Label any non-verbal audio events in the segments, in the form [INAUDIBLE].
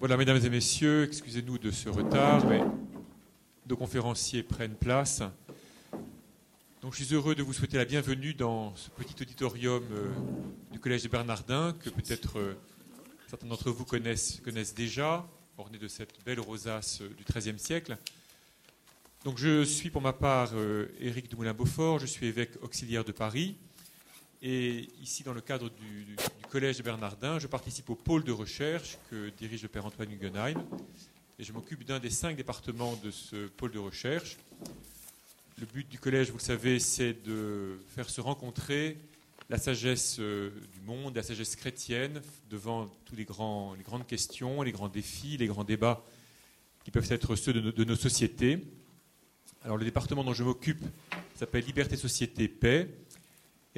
Voilà, mesdames et messieurs, excusez-nous de ce retard, mais nos conférenciers prennent place. Donc, je suis heureux de vous souhaiter la bienvenue dans ce petit auditorium euh, du Collège de Bernardin, que peut-être euh, certains d'entre vous connaissent, déjà, orné de cette belle rosace euh, du XIIIe siècle. Donc, je suis pour ma part Éric de Moulin-Beaufort, je suis évêque auxiliaire de Paris. Et ici, dans le cadre du, Collège Bernardin, je participe au pôle de recherche que dirige le Père Antoine Guggenheim. Et je m'occupe d'un des cinq départements de ce pôle de recherche. Le but du collège, vous le savez, c'est de faire se rencontrer la sagesse euh, du monde, la sagesse chrétienne, devant tous les, les grandes questions, les grands défis, les grands débats qui peuvent être ceux de nos, de nos sociétés. Alors le département dont je m'occupe s'appelle Liberté, Société, Paix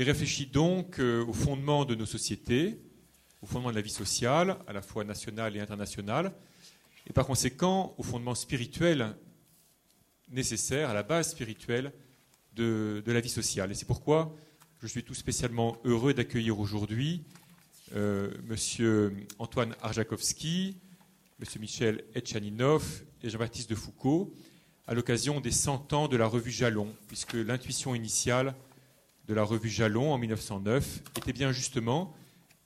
et réfléchit donc euh, au fondement de nos sociétés, au fondement de la vie sociale, à la fois nationale et internationale, et par conséquent au fondement spirituel nécessaire, à la base spirituelle de, la vie sociale. Et c'est pourquoi je suis tout spécialement heureux d'accueillir aujourd'hui euh, M. Antoine Arjakovski, M. Michel Etchaninov et Jean-Baptiste de Foucault, à l'occasion des 100 ans de la revue Jalon, puisque l'intuition initiale de la revue Jalon en 1909 était bien justement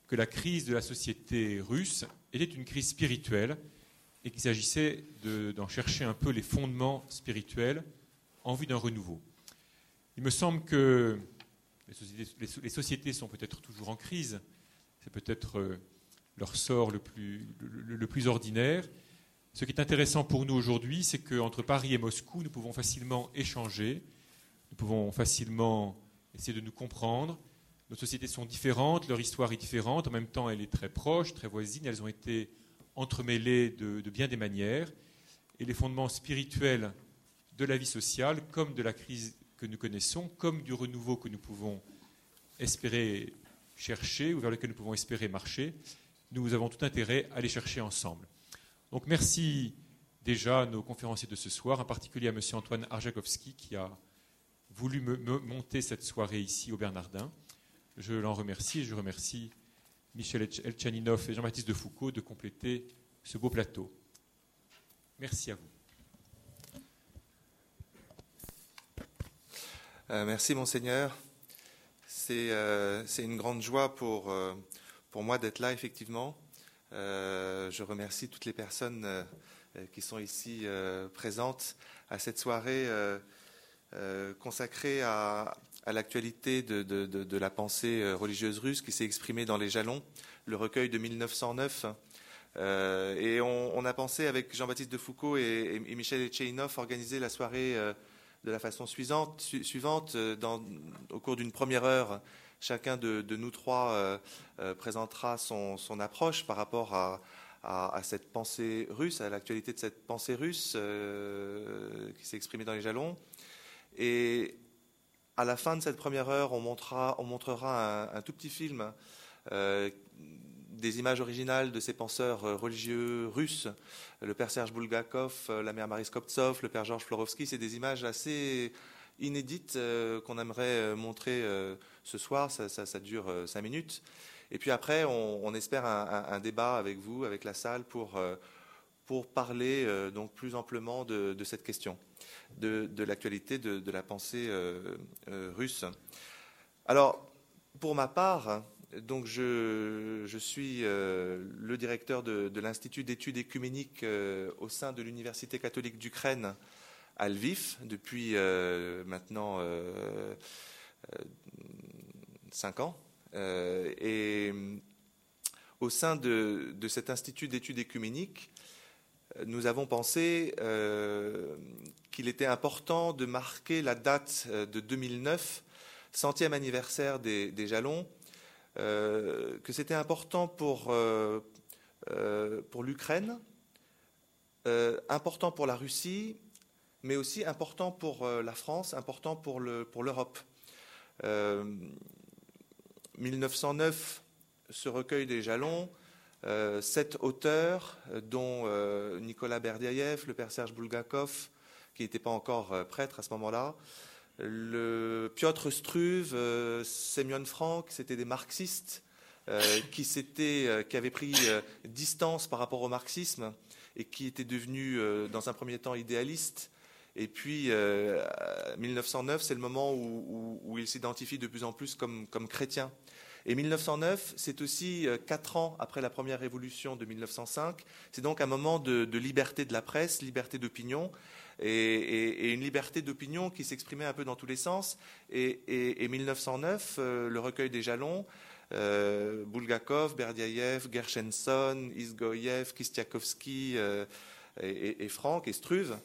que la crise de la société russe était une crise spirituelle et qu'il s'agissait d'en chercher un peu les fondements spirituels en vue d'un renouveau. Il me semble que les sociétés, sont peut-être toujours en crise, c'est peut-être euh, leur sort le plus, le plus ordinaire. Ce qui est intéressant pour nous aujourd'hui, c'est qu'entre Paris et Moscou, nous pouvons facilement échanger, nous pouvons facilement essayer de nous comprendre. Nos sociétés sont différentes, leur histoire est différente, en même temps elle est très proche, très voisine, elles ont été entremêlées de, bien des manières. Et les fondements spirituels de la vie sociale, comme de la crise que nous connaissons, comme du renouveau que nous pouvons espérer chercher, ou vers lequel nous pouvons espérer marcher, nous avons tout intérêt à les chercher ensemble. Donc merci déjà à nos conférenciers de ce soir, en particulier à M. Antoine Arjakovski qui a voulu me, monter cette soirée ici au Bernardin. Je l'en remercie et je remercie Michel Elchaninov et Jean-Baptiste de Foucault de compléter ce beau plateau. Merci à vous. Euh, merci Monseigneur. Euh, c'est une grande joie pour, euh, pour moi d'être là, effectivement. je remercie toutes les personnes qui sont ici présentes à cette soirée consacré à, l'actualité de, la pensée euh, religieuse russe qui s'est exprimée dans les Jalons, le recueil de 1909. Euh, et on, a pensé avec Jean-Baptiste de Foucault et, Michel Etcheinov organiser la soirée de la façon suivante. au cours d'une première heure, chacun de, nous trois présentera son, approche par rapport à, cette pensée russe, à l'actualité de cette pensée russe qui s'est exprimée dans les jalons. Et à la fin de cette première heure, on, montrera, on montrera un, tout petit film, euh, des images originales de ces penseurs euh, religieux russes, le père Serge Bulgakov, euh, la mère Marie Skoptsov, le père Georges Florovski. C'est des images assez inédites qu'on aimerait montrer ce soir. Ça, dure cinq minutes. Et puis après, on, espère un, débat avec vous, avec la salle, pour, pour parler donc plus amplement de cette question de, l'actualité de, la pensée euh, euh, russe. Alors, pour ma part, donc je, suis euh, le directeur de, l'Institut d'études écuméniques au sein de l'Université catholique d'Ukraine à Lviv depuis maintenant cinq ans. et au sein de cet Institut d'études écuméniques, nous avons pensé euh, qu'il était important de marquer la date euh, de 2009, centième anniversaire des, Jalons, euh, que c'était important pour, l'Ukraine, important pour la Russie, mais aussi important pour la France, important pour l'Europe. Pour 1909, ce recueil des Jalons, sept auteurs, euh, dont euh, Nicolas Berdiaïev, le père Serge Bulgakov, qui n'était pas encore prêtre à ce moment-là, le Piotr Struve, Semyon Frank, c'était des marxistes, qui, qui avait pris distance par rapport au marxisme et qui était devenu, dans un premier temps, idéaliste. Et puis, 1909, c'est le moment où, il s'identifie de plus en plus comme, comme chrétien. Et 1909, c'est aussi euh, quatre ans après la première révolution de 1905. C'est donc un moment de, liberté de la presse, liberté d'opinion, et, une liberté d'opinion qui s'exprimait un peu dans tous les sens. Et, 1909, euh, le recueil des jalons, euh, Bulgakov, Berdiaev, Gershenson, Izgoyev, Kistiakovsky et, Franck et Struve,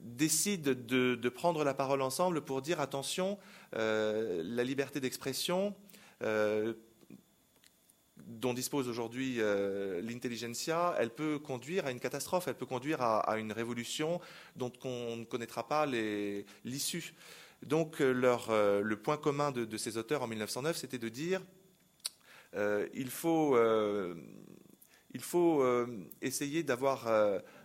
décident de, prendre la parole ensemble pour dire attention, la liberté d'expression, euh, dont dispose aujourd'hui euh, l'intelligentsia, elle peut conduire à une catastrophe, elle peut conduire à, une révolution dont on ne connaîtra pas l'issue. Donc euh, le point commun de, ces auteurs en 1909, c'était de dire il faut, il faut essayer d'avoir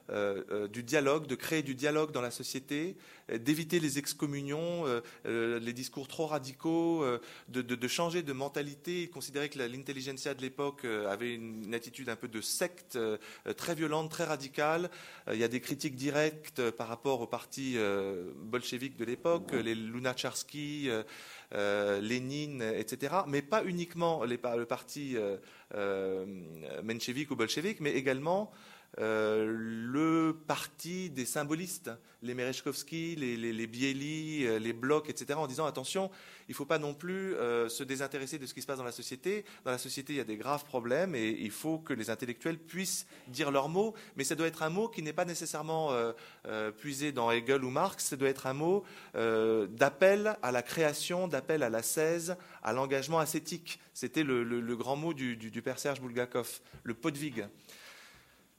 euh, euh, du dialogue, de créer du dialogue dans la société, euh, d'éviter les excommunions, les discours trop radicaux, de, changer de mentalité. Il considérait que l'intelligentsia de l'époque avait une, attitude un peu de secte, très violente, très radicale. il y a des critiques directes par rapport au parti bolchevique de l'époque, les Lunacharsky, Lénine, etc. Mais pas uniquement le parti menchevique ou bolchevique, mais également euh, le parti des symbolistes, les Merechkovski, les, les, les Bieli, euh, les Blocs, etc., en disant attention, il ne faut pas non plus euh, se désintéresser de ce qui se passe dans la société. Dans la société, il y a des graves problèmes et il faut que les intellectuels puissent dire leurs mots, mais ça doit être un mot qui n'est pas nécessairement puisé dans Hegel ou Marx, ça doit être un mot d'appel à la création, d'appel à la cèse, à l'engagement ascétique. C'était le, grand mot du, du, père Serge Bulgakov, le podvig.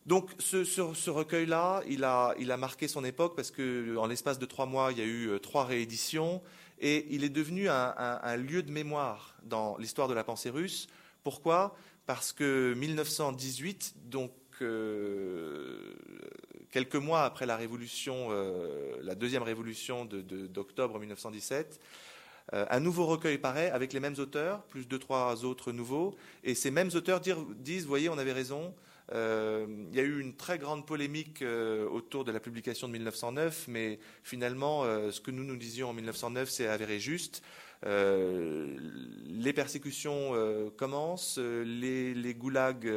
Donc ce, recueil-là, il a, marqué son époque parce qu'en l'espace de trois mois, il y a eu euh, trois rééditions et il est devenu un, lieu de mémoire dans l'histoire de la pensée russe. Pourquoi? Parce que 1918, donc euh, quelques mois après la révolution, euh, la deuxième révolution d'octobre 1917, un nouveau recueil paraît avec les mêmes auteurs, plus deux, trois autres nouveaux, et ces mêmes auteurs disent, voyez, on avait raison, euh, il y a eu une très grande polémique euh, autour de la publication de 1909, mais finalement, euh, ce que nous nous disions en 1909 s'est avéré juste. les persécutions commencent, les, goulags,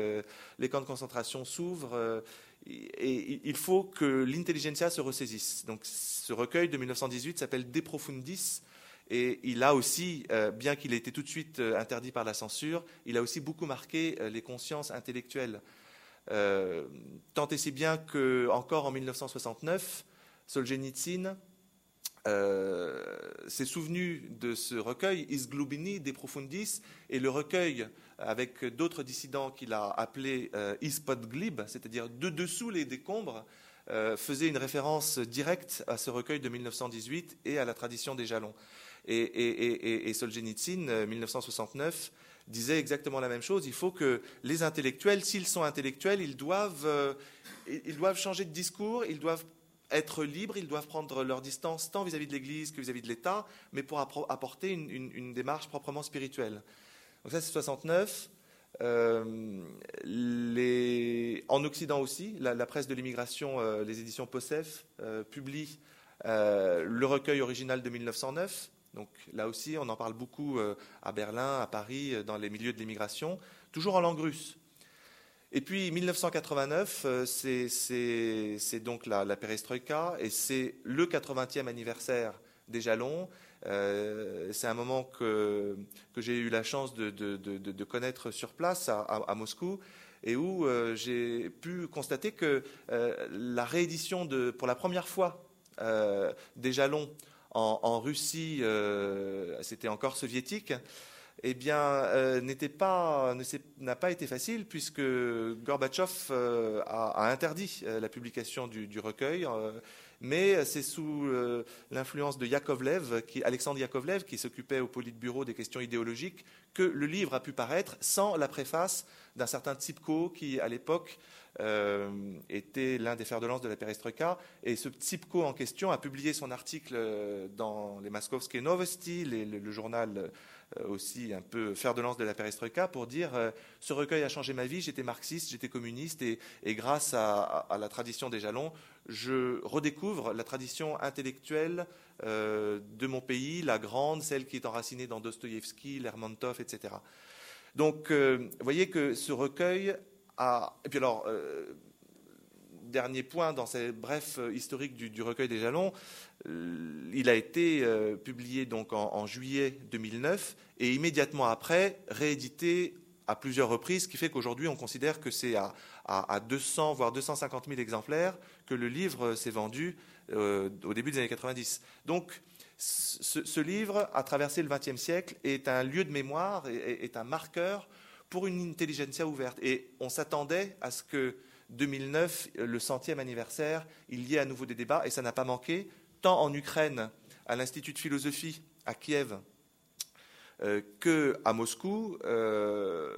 les camps de concentration s'ouvrent, et, il faut que l'intelligentsia se ressaisisse. Donc, ce recueil de 1918 s'appelle De Profundis. Et il a aussi, bien qu'il ait été tout de suite interdit par la censure, il a aussi beaucoup marqué les consciences intellectuelles euh, tant et si bien que encore en 1969, Solzhenitsyn euh, s'est souvenu de ce recueil, Isglubini de Profundis, et le recueil avec d'autres dissidents qu'il a appelé euh, Ispodglib, c'est-à-dire de dessous les décombres, faisait une référence directe à ce recueil de 1918 et à la tradition des jalons. Et, et, et, et Solzhenitsyn, 1969, disait exactement la même chose. Il faut que les intellectuels, s'ils sont intellectuels, ils doivent, euh, ils doivent changer de discours, ils doivent être libres, ils doivent prendre leur distance tant vis-à-vis de l'Église que vis-à-vis de l'État, mais pour apporter une, démarche proprement spirituelle. Donc ça, c'est 69. Euh, en Occident aussi, la, presse de l'immigration, euh, les éditions POSEF, publient le recueil original de 1909, donc là aussi, on en parle beaucoup euh, à Berlin, à Paris, euh, dans les milieux de l'immigration, toujours en langue russe. Et puis 1989, euh, c'est donc la, la perestroïka et c'est le 80e anniversaire des jalons. c'est un moment que, j'ai eu la chance de, connaître sur place à, Moscou et où j'ai pu constater que la réédition pour la première fois des jalons en, Russie, euh, c'était encore soviétique, eh bien, euh, n'était pas, n'a pas été facile puisque Gorbatchev euh, a, interdit la publication du, recueil. mais c'est sous l'influence de Yakovlev, qui, Alexandre Yakovlev, qui s'occupait au Politburo des questions idéologiques, que le livre a pu paraître sans la préface d'un certain Tsipko qui, à l'époque, était l'un des fers de lance de la perestroïka. Et ce Tsipko en question a publié son article euh, dans les Maskovske Novosti, le, journal aussi un peu faire de lance de la perestroïka pour dire ce recueil a changé ma vie, j'étais marxiste, j'étais communiste et, grâce à, la tradition des jalons, je redécouvre la tradition intellectuelle de mon pays, la grande, celle qui est enracinée dans Dostoïevski, Lermontov, etc. Donc, vous voyez que ce recueil Et puis alors, dernier point dans ces brefs euh, historiques du, recueil des jalons, euh, il a été euh, publié donc en, juillet 2009 et immédiatement après réédité à plusieurs reprises, ce qui fait qu'aujourd'hui on considère que c'est à, 200 voire 250 000 exemplaires que le livre s'est vendu au début des années 90. Donc ce, livre a traversé le XXe siècle est un lieu de mémoire, et est un marqueur pour une intelligentsia ouverte. Et on s'attendait à ce que 2009, le centième anniversaire, il y ait à nouveau des débats, et ça n'a pas manqué, tant en Ukraine, à l'Institut de philosophie à Kiev, euh, que à Moscou, euh,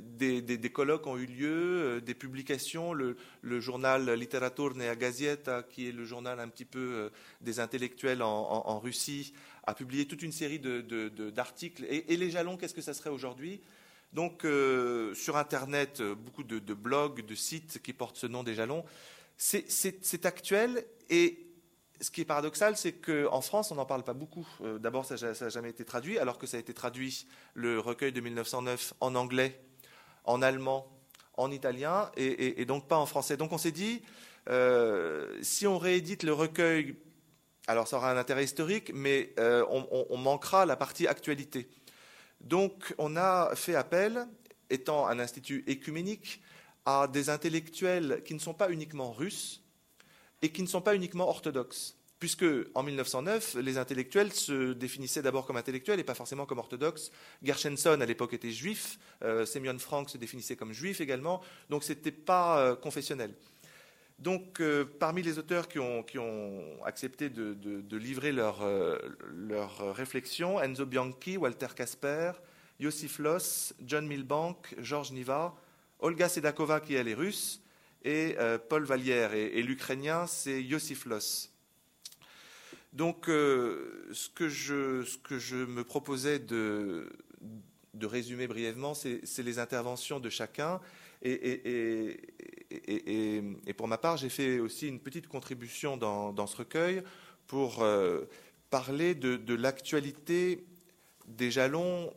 des, colloques ont eu lieu, euh, des publications, le, le journal Literaturne Gazeta, qui est le journal un petit peu euh, des intellectuels en, Russie, a publié toute une série d'articles. Et, les jalons, qu'est-ce que ça serait aujourd'hui? Donc euh, sur Internet, euh, beaucoup de, blogs, de sites qui portent ce nom des jalons. C'est actuel et ce qui est paradoxal, c'est qu'en France, on n'en parle pas beaucoup. Euh, d'abord, ça n'a jamais été traduit, alors que ça a été traduit, le recueil de 1909, en anglais, en allemand, en italien, et, donc pas en français. Donc on s'est dit, si on réédite le recueil, alors ça aura un intérêt historique, mais on manquera la partie actualité. Donc on a fait appel, étant un institut écuménique, à des intellectuels qui ne sont pas uniquement russes et qui ne sont pas uniquement orthodoxes. Puisque en 1909, les intellectuels se définissaient d'abord comme intellectuels et pas forcément comme orthodoxes. Gershenson, à l'époque, était juif. Euh, Frank se définissait comme juif également. Donc, ce n'était pas euh, confessionnel. Donc, euh, parmi les auteurs qui ont, accepté de, livrer leur, euh, réflexion, Enzo Bianchi, Walter Kasper, Yosif Loss, John Milbank, Georges Niva, Olga Sedakova, qui est russe, et euh, Paul Vallière. Et, l'ukrainien, c'est Yosif Loss. Donc, ce que, je, me proposais de, résumer brièvement, c'est les interventions de chacun. Et, pour ma part, j'ai fait aussi une petite contribution dans, ce recueil pour euh, parler de, l'actualité des jalons,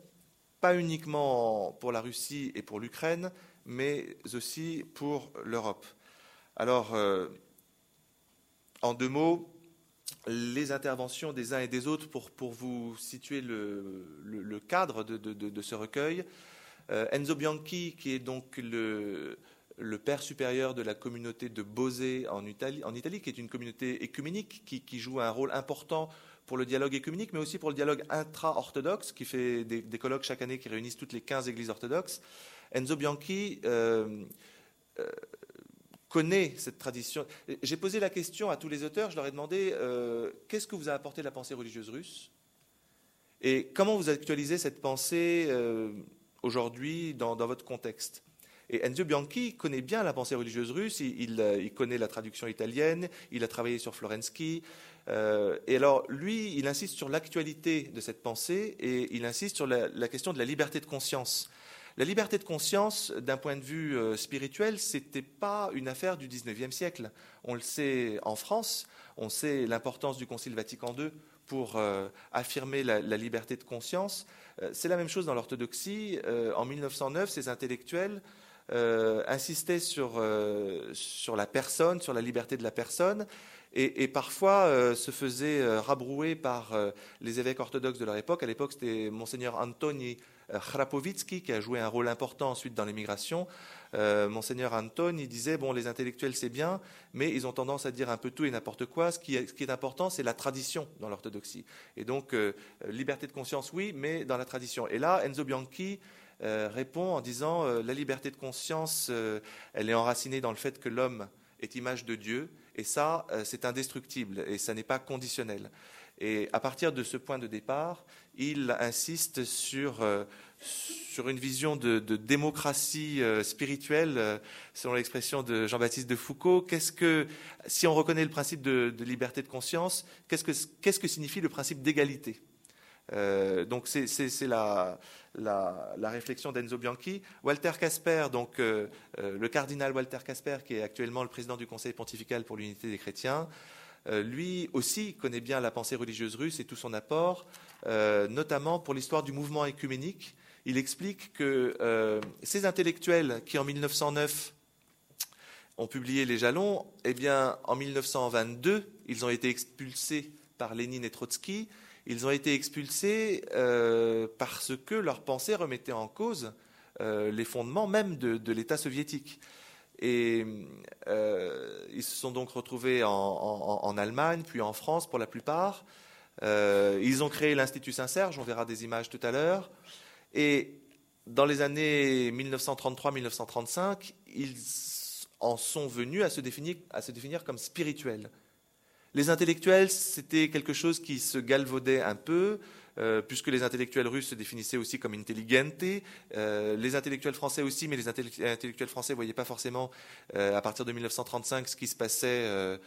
pas uniquement pour la Russie et pour l'Ukraine, mais aussi pour l'Europe. Alors, euh, en deux mots, les interventions des uns et des autres pour vous situer le, cadre de, ce recueil. Euh, Enzo Bianchi, qui est donc le, père supérieur de la communauté de Bosé en Italie, qui est une communauté écuménique qui, joue un rôle important pour le dialogue écuménique, mais aussi pour le dialogue intra-orthodoxe, qui fait des, colloques chaque année qui réunissent toutes les 15 églises orthodoxes. Enzo Bianchi euh, euh, connaît cette tradition. J'ai posé la question à tous les auteurs, je leur ai demandé qu'est-ce que vous a apporté la pensée religieuse russe? Et comment vous actualisez cette pensée aujourd'hui dans votre contexte. Et Enzo Bianchi connaît bien la pensée religieuse russe, euh, il, connaît la traduction italienne, il a travaillé sur Florensky. Euh, et alors, lui, il insiste sur l'actualité de cette pensée et il insiste sur la, question de la liberté de conscience. La liberté de conscience, d'un point de vue euh, spirituel, ce n'était pas une affaire du XIXe siècle. On le sait en France, on sait l'importance du Concile Vatican II pour affirmer la, liberté de conscience. C'est la même chose dans l'orthodoxie. en 1909, ces intellectuels euh, insistait sur, euh, sur la personne, sur la liberté de la personne, et, parfois euh, se faisait rabrouer par les évêques orthodoxes de leur époque. À l'époque, c'était monseigneur Antoni Chrapovitsky qui a joué un rôle important ensuite dans l'émigration. Monseigneur Anton, il disait bon, les intellectuels c'est bien, mais ils ont tendance à dire un peu tout et n'importe quoi. Ce qui est, important, c'est la tradition dans l'orthodoxie. Et donc, liberté de conscience, oui, mais dans la tradition. Et là, Enzo Bianchi euh, répond en disant euh, la liberté de conscience, euh, elle est enracinée dans le fait que l'homme est image de Dieu, et ça, c'est indestructible, et ça n'est pas conditionnel. Et à partir de ce point de départ, il insiste sur une vision de, démocratie spirituelle, selon l'expression de Jean-Baptiste de Foucault. Qu'est-ce que, si on reconnaît le principe de, liberté de conscience, qu'est-ce que, signifie le principe d'égalité? Donc c'est la, la, réflexion d'Enzo Bianchi. Walter Casper, donc le cardinal Walter Casper, qui est actuellement le président du Conseil pontifical pour l'unité des chrétiens, lui aussi connaît bien la pensée religieuse russe et tout son apport, notamment pour l'histoire du mouvement écuménique. Il explique que ces intellectuels qui, en 1909, ont publié les jalons, eh bien, en 1922, ils ont été expulsés par Lénine et Trotsky. Ils ont été expulsés euh, parce que leur pensée remettait en cause euh, les fondements même de, l'État soviétique. Et euh, ils se sont donc retrouvés en, Allemagne, puis en France pour la plupart. ils ont créé l'Institut Saint-Serge, on verra des images tout à l'heure. Et dans les années 1933-1935, ils en sont venus à se définir, comme spirituels. Les intellectuels, c'était quelque chose qui se galvaudait un peu, euh, puisque les intellectuels russes se définissaient aussi comme intelligente, euh, les intellectuels français aussi, mais les intellectuels français ne voyaient pas forcément, euh, à partir de 1935, ce qui se passait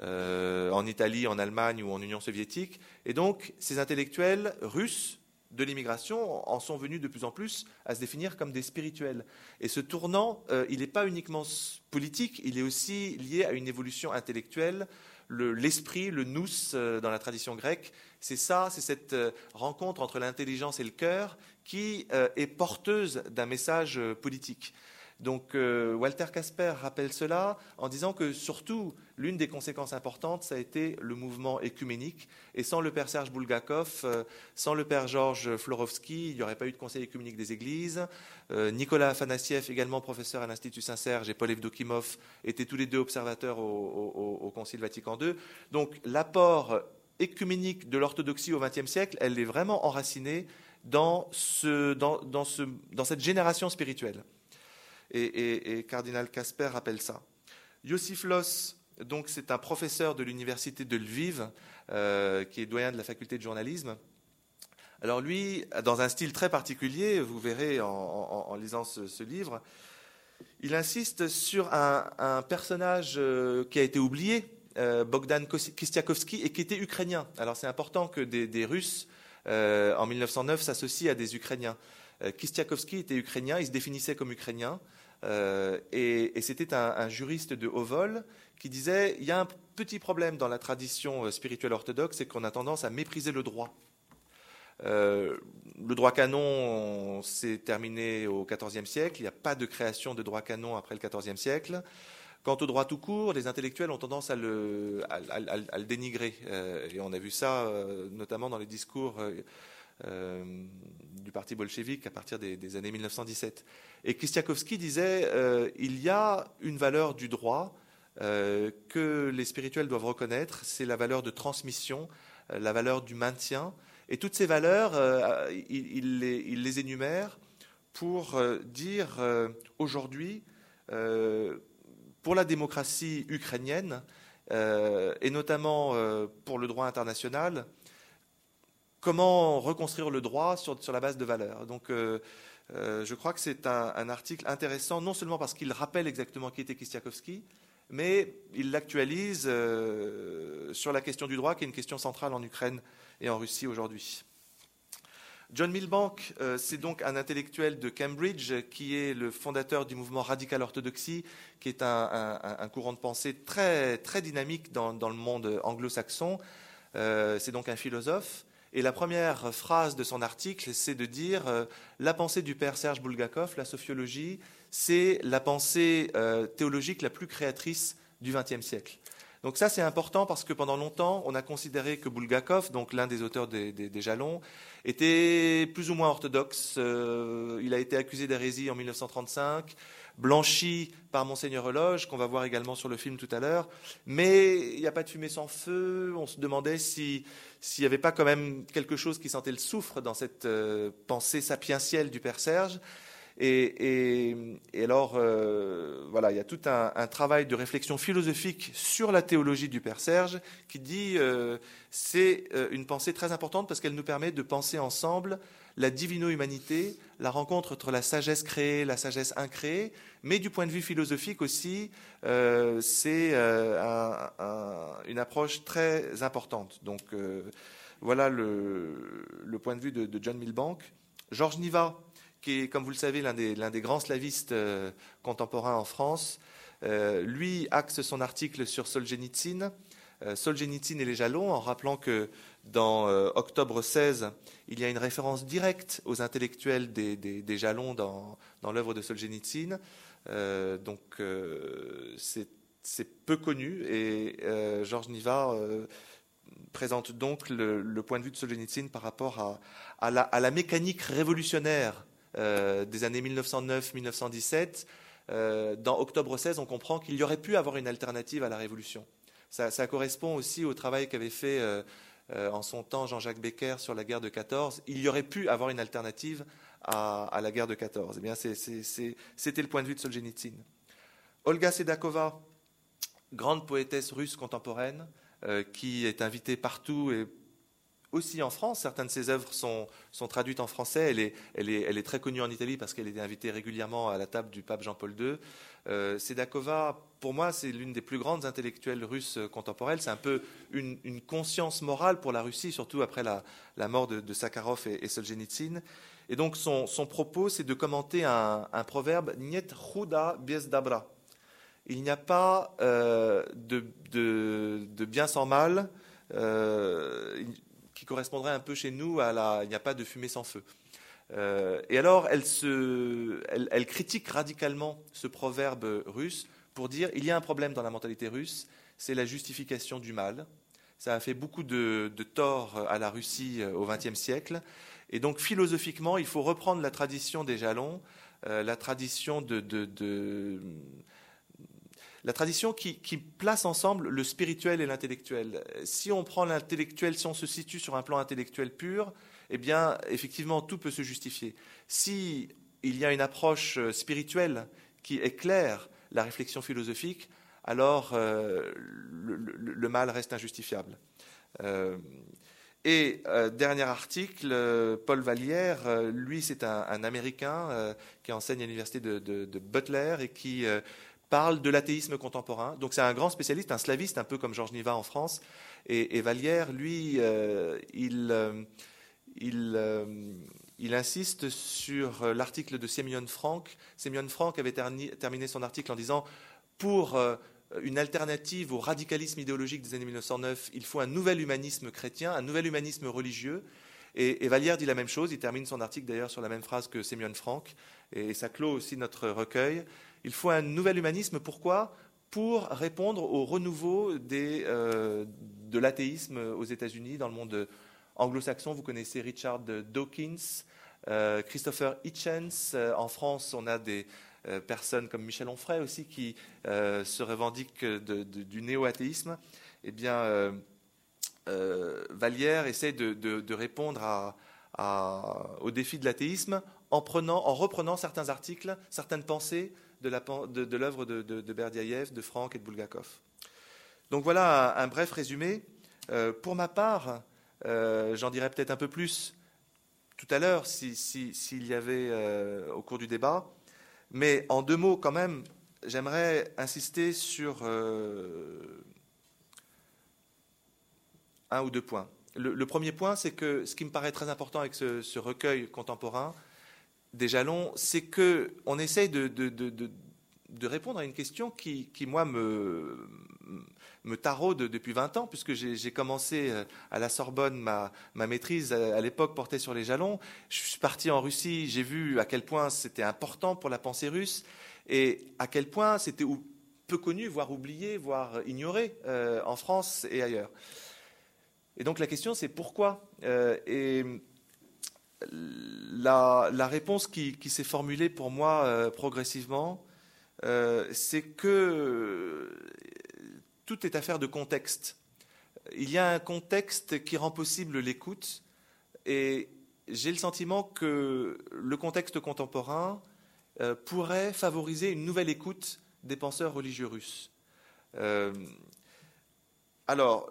en Italie, en Allemagne ou en Union soviétique. Et donc, ces intellectuels russes de l'immigration en sont venus de plus en plus à se définir comme des spirituels. Et ce tournant, euh, il n'est pas uniquement politique, il est aussi lié à une évolution intellectuelle. L'esprit, le, nous euh, dans la tradition grecque, c'est ça, c'est cette euh, rencontre entre l'intelligence et le cœur qui est porteuse d'un message politique. Donc Walter Casper rappelle cela en disant que surtout l'une des conséquences importantes, ça a été le mouvement écuménique. Et sans le père Serge Bulgakov, euh, sans le père Georges Florovski, il n'y aurait pas eu de conseil écuménique des églises. Euh, Nicolas Afanassiev, également professeur à l'Institut Saint-Serge, et Paul Evdokimov étaient tous les deux observateurs au, Concile Vatican II. Donc l'apport écuménique de l'orthodoxie au XXe siècle, elle est vraiment enracinée dans, cette génération spirituelle. Et, Cardinal Casper rappelle ça. Yossif Loss, donc c'est un professeur de l'université de Lviv, euh, qui est doyen de la faculté de journalisme. Alors lui, dans un style très particulier, vous verrez en, lisant ce, livre, il insiste sur un, personnage euh, qui a été oublié, euh, Bogdan Kistiakovsky, et qui était ukrainien. Alors c'est important que des, Russes, en 1909, s'associent à des Ukrainiens. Kistiakovsky était ukrainien, il se définissait comme ukrainien. Et, c'était un, juriste de haut vol qui disait il y a un petit problème dans la tradition euh, spirituelle orthodoxe, c'est qu'on a tendance à mépriser le droit. Euh, le droit canon s'est terminé au XIVe siècle. Il n'y a pas de création de droit canon après le XIVe siècle. Quant au droit tout court, les intellectuels ont tendance à le, dénigrer. Euh, et on a vu ça notamment dans les discours du parti bolchevique à partir des, années 1917. Et Kistiakowski disait il y a une valeur du droit euh, que les spirituels doivent reconnaître, c'est la valeur de transmission, euh, la valeur du maintien. Et toutes ces valeurs, euh, il, les, énumère pour dire aujourd'hui, pour la démocratie ukrainienne, et notamment pour le droit international, comment reconstruire le droit sur, la base de valeurs. Donc, je crois que c'est un, article intéressant, non seulement parce qu'il rappelle exactement qui était Kistiakowski, mais il l'actualise euh, sur la question du droit, qui est une question centrale en Ukraine et en Russie aujourd'hui. John Milbank, euh, c'est donc un intellectuel de Cambridge qui est le fondateur du mouvement radical orthodoxie, qui est un, courant de pensée très, très dynamique dans, le monde anglo-saxon. Euh, c'est donc un philosophe. Et la première phrase de son article, c'est de dire la pensée du père Serge Bulgakov, la sophiologie, c'est la pensée euh, théologique la plus créatrice du XXe siècle. Donc ça, c'est important parce que pendant longtemps, on a considéré que Bulgakov, donc l'un des auteurs des, Jalons, était plus ou moins orthodoxe. Euh, il a été accusé d'hérésie en 1935, blanchi par Monseigneur Eloge, qu'on va voir également sur le film tout à l'heure. Mais il n'y a pas de fumée sans feu. On se demandait s'il n'y avait pas quand même quelque chose qui sentait le soufre dans cette euh, pensée sapientielle du Père Serge. Et, alors, euh, voilà, il y a tout un, travail de réflexion philosophique sur la théologie du Père Serge qui dit euh, c'est euh, une pensée très importante parce qu'elle nous permet de penser ensemble la divino-humanité, la rencontre entre la sagesse créée, la sagesse incréée, mais du point de vue philosophique aussi, c'est une approche très importante. Donc, Voilà le, point de vue de, John Milbank. Georges Niva, qui est, comme vous le savez, l'un des, grands slavistes contemporains en France, lui axe son article sur Solzhenitsyn euh, Solzhenitsyn et les Jalons, en rappelant que dans euh, Octobre 16, il y a une référence directe aux intellectuels des, Jalons dans, l'œuvre de Solzhenitsyn. Euh, donc c'est peu connu et Georges Niva présente donc le, point de vue de Solzhenitsyn par rapport à, la, mécanique révolutionnaire des années 1909-1917. dans Octobre 16, on comprend qu'il y aurait pu avoir une alternative à la révolution. Ça, correspond aussi au travail qu'avait fait euh, euh, en son temps Jean-Jacques Becker sur la guerre de 14. Il y aurait pu avoir une alternative à, la guerre de 14. Eh bien, c'était le point de vue de Solzhenitsyn. Olga Sedakova, grande poétesse russe contemporaine, euh, qui est invitée partout et aussi en France. Certaines de ses œuvres sont, traduites en français. Elle est, très connue en Italie parce qu'elle est invitée régulièrement à la table du pape Jean-Paul II. Euh, Sedakova, pour moi, c'est l'une des plus grandes intellectuelles russes contemporaines. C'est un peu une, conscience morale pour la Russie, surtout après la, mort de, Sakharov et, et, Solzhenitsyn. Et donc, son, propos, c'est de commenter un, proverbe Niet chuda bez dabra. Il n'y a pas euh, de, bien sans mal. Euh, qui correspondrait un peu chez nous à la il n'y a pas de fumée sans feu. Euh, et alors, elle, se, elle, critique radicalement ce proverbe russe pour dire il y a un problème dans la mentalité russe, c'est la justification du mal. Ça a fait beaucoup de, de tort à la Russie euh, au XXe siècle. Et donc, philosophiquement, il faut reprendre la tradition des jalons, euh, la tradition de, de, la tradition qui, place ensemble le spirituel et l'intellectuel. Si on prend l'intellectuel, si on se situe sur un plan intellectuel pur, eh bien, effectivement, tout peut se justifier. Si il y a une approche euh, spirituelle qui éclaire la réflexion philosophique, alors euh, le, mal reste injustifiable. Euh, et dernier article, Paul Vallière, lui c'est un, Américain qui enseigne à l'université de, Butler et qui parle de l'athéisme contemporain. Donc c'est un grand spécialiste, un slaviste, un peu comme Georges Niva en France. Et, et Vallière, lui, il euh, il, insiste sur euh, l'article de Sémion Franck. Sémion Franck avait terminé son article en disant Pour euh, une alternative au radicalisme idéologique des années 1909, il faut un nouvel humanisme chrétien, un nouvel humanisme religieux. Et, Vallière dit la même chose. Il termine son article d'ailleurs sur la même phrase que Sémion Franck. Et ça clôt aussi notre recueil. Il faut un nouvel humanisme. Pourquoi? Pour répondre au renouveau de l'athéisme aux États-Unis, dans le monde anglo-saxon, vous connaissez Richard Dawkins, euh, Christopher Hitchens. Euh, en France, on a des euh, personnes comme Michel Onfray aussi qui se revendiquent du néo-athéisme. Eh bien, Vallière essaie de, répondre au défi de l'athéisme en reprenant certains articles, certaines pensées de l'œuvre de, de, de Franck et de Bulgakov. Donc voilà un, bref résumé. pour ma part, euh, j'en dirai peut-être un peu plus tout à l'heure s'il y avait euh, au cours du débat. Mais en deux mots, quand même, j'aimerais insister sur euh, un ou deux points. Le, premier point, c'est que ce qui me paraît très important avec ce, recueil contemporain des jalons, c'est qu'on essaye de, répondre à une question qui, moi, me, taraude depuis 20 ans, puisque j'ai commencé euh, à la Sorbonne ma, maîtrise euh, à, l'époque portée sur les jalons. Je suis parti en Russie, j'ai vu à quel point c'était important pour la pensée russe et à quel point c'était peu connu, voire oublié, voire ignoré euh, en France et ailleurs. Et donc la question c'est pourquoi? Et la, réponse qui, s'est formulée pour moi progressivement, c'est que tout est affaire de contexte. Il y a un contexte qui rend possible l'écoute et j'ai le sentiment que le contexte contemporain euh, pourrait favoriser une nouvelle écoute des penseurs religieux russes. Euh, alors,